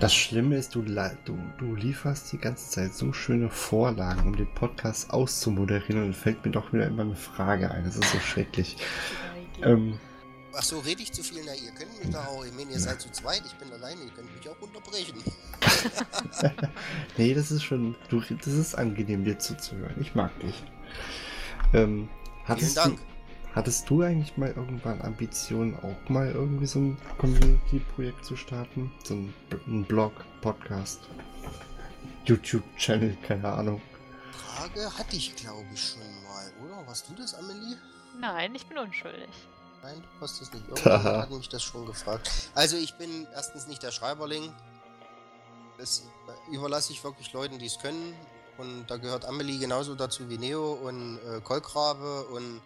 Das Schlimme ist, du, du, du lieferst die ganze Zeit so schöne Vorlagen, um den Podcast auszumoderieren und dann fällt mir doch wieder immer eine Frage ein. Das ist so schrecklich. Ähm, Ach so, rede ich zu viel? Na, ihr könnt mich da auch. Ich meine, ihr seid zu zweit, ich bin alleine, ihr könnt mich auch unterbrechen. nee, das ist schon. Du, das ist angenehm, dir zuzuhören. Ich mag dich. Ähm, Vielen Dank. Du, Hattest du eigentlich mal irgendwann Ambitionen, auch mal irgendwie so ein Community-Projekt zu starten? So ein, ein Blog, Podcast, YouTube-Channel, keine Ahnung. Frage hatte ich, glaube ich, schon mal, oder? Warst du das, Amelie? Nein, ich bin unschuldig. Nein, du hast das nicht. Irgendwann hat mich das schon gefragt. Also ich bin erstens nicht der Schreiberling. Das überlasse ich wirklich Leuten, die es können. Und da gehört Amelie genauso dazu wie Neo und äh, Kolkrabe und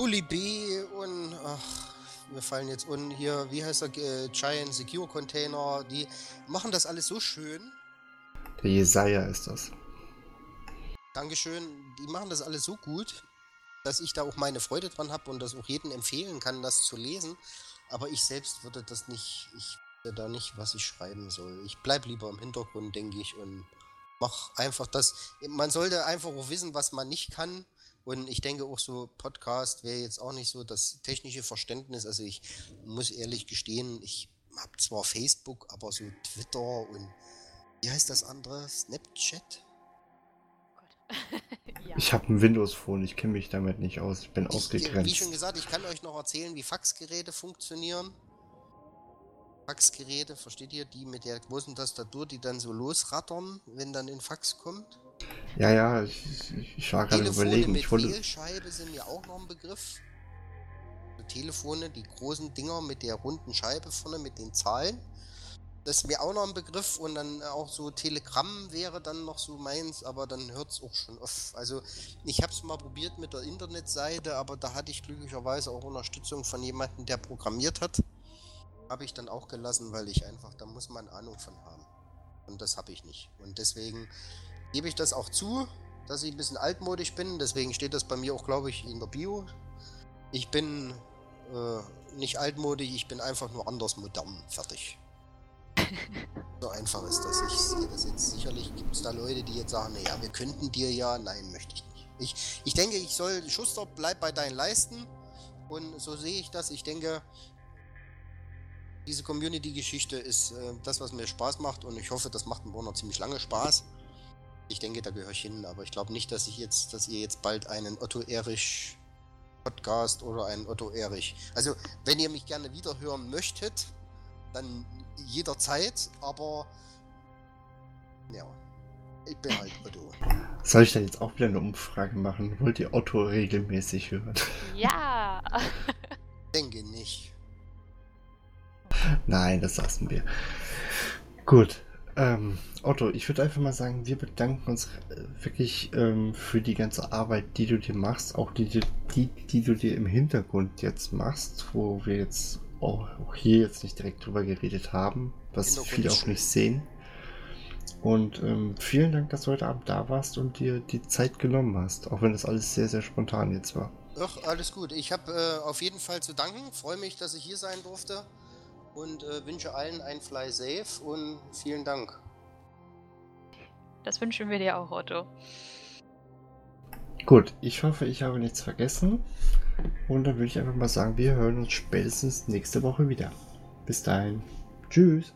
Bully B und ach, wir fallen jetzt unten hier, wie heißt der, äh, Giant Secure Container, die machen das alles so schön. Der Jesaja ist das. Dankeschön, die machen das alles so gut, dass ich da auch meine Freude dran habe und das auch jedem empfehlen kann, das zu lesen. Aber ich selbst würde das nicht, ich würde da nicht, was ich schreiben soll. Ich bleibe lieber im Hintergrund, denke ich, und mach einfach das. Man sollte einfach auch wissen, was man nicht kann und ich denke auch so, Podcast wäre jetzt auch nicht so das technische Verständnis. Also ich muss ehrlich gestehen, ich habe zwar Facebook, aber so Twitter und wie heißt das andere? Snapchat? ja. Ich habe ein Windows-Phone, ich kenne mich damit nicht aus, ich bin ich, ausgegrenzt. Wie schon gesagt, ich kann euch noch erzählen, wie Faxgeräte funktionieren. Faxgeräte, versteht ihr, die mit der großen Tastatur, die dann so losrattern, wenn dann ein Fax kommt? Ja, ja, ich, ich, war gerade überlegen. mit Ich wollte, Wählscheibe sind mir auch noch ein Begriff. So Telefone, die großen Dinger mit der runden Scheibe vorne, mit den Zahlen. Das ist mir auch noch ein Begriff und dann auch so Telegramm wäre dann noch so meins, aber dann hört es auch schon auf. Also ich habe es mal probiert mit der Internetseite, aber da hatte ich glücklicherweise auch Unterstützung von jemandem, der programmiert hat. Habe ich dann auch gelassen, weil ich einfach, da muss man Ahnung von haben. Und das habe ich nicht. Und deswegen gebe ich das auch zu, dass ich ein bisschen altmodisch bin. Deswegen steht das bei mir auch, glaube ich, in der Bio. Ich bin äh, nicht altmodisch, ich bin einfach nur anders modern. Fertig. so einfach ist das. Ich sehe das jetzt. Sicherlich gibt es da Leute, die jetzt sagen, naja, wir könnten dir ja. Nein, möchte ich nicht. Ich, ich denke, ich soll, Schuster, bleib bei deinen Leisten. Und so sehe ich das. Ich denke, diese Community-Geschichte ist äh, das, was mir Spaß macht. Und ich hoffe, das macht mir auch noch ziemlich lange Spaß. Ich denke, da gehöre ich hin, aber ich glaube nicht, dass ich jetzt, dass ihr jetzt bald einen Otto Erich Podcast oder einen Otto Erich. Also, wenn ihr mich gerne wiederhören möchtet, dann jederzeit, aber ja, ich bin halt Otto. soll ich dann jetzt auch wieder eine Umfrage machen? Wollt ihr Otto regelmäßig hören? Ja. Denke nicht. Nein, das lassen wir. Gut. Ähm, Otto, ich würde einfach mal sagen, wir bedanken uns äh, wirklich ähm, für die ganze Arbeit, die du dir machst, auch die, die, die, du dir im Hintergrund jetzt machst, wo wir jetzt auch, hier jetzt nicht direkt drüber geredet haben, was viele auch nicht sehen. Und ähm, vielen Dank, dass du heute Abend da warst und dir die Zeit genommen hast, auch wenn das alles sehr, sehr spontan jetzt war. Ach, alles gut. Ich habe äh, auf jeden Fall zu danken. Freue mich, dass ich hier sein durfte. Und äh, wünsche allen ein Fly Safe und vielen Dank. Das wünschen wir dir auch, Otto. Gut, ich hoffe, ich habe nichts vergessen. Und dann würde ich einfach mal sagen, wir hören uns spätestens nächste Woche wieder. Bis dahin. Tschüss.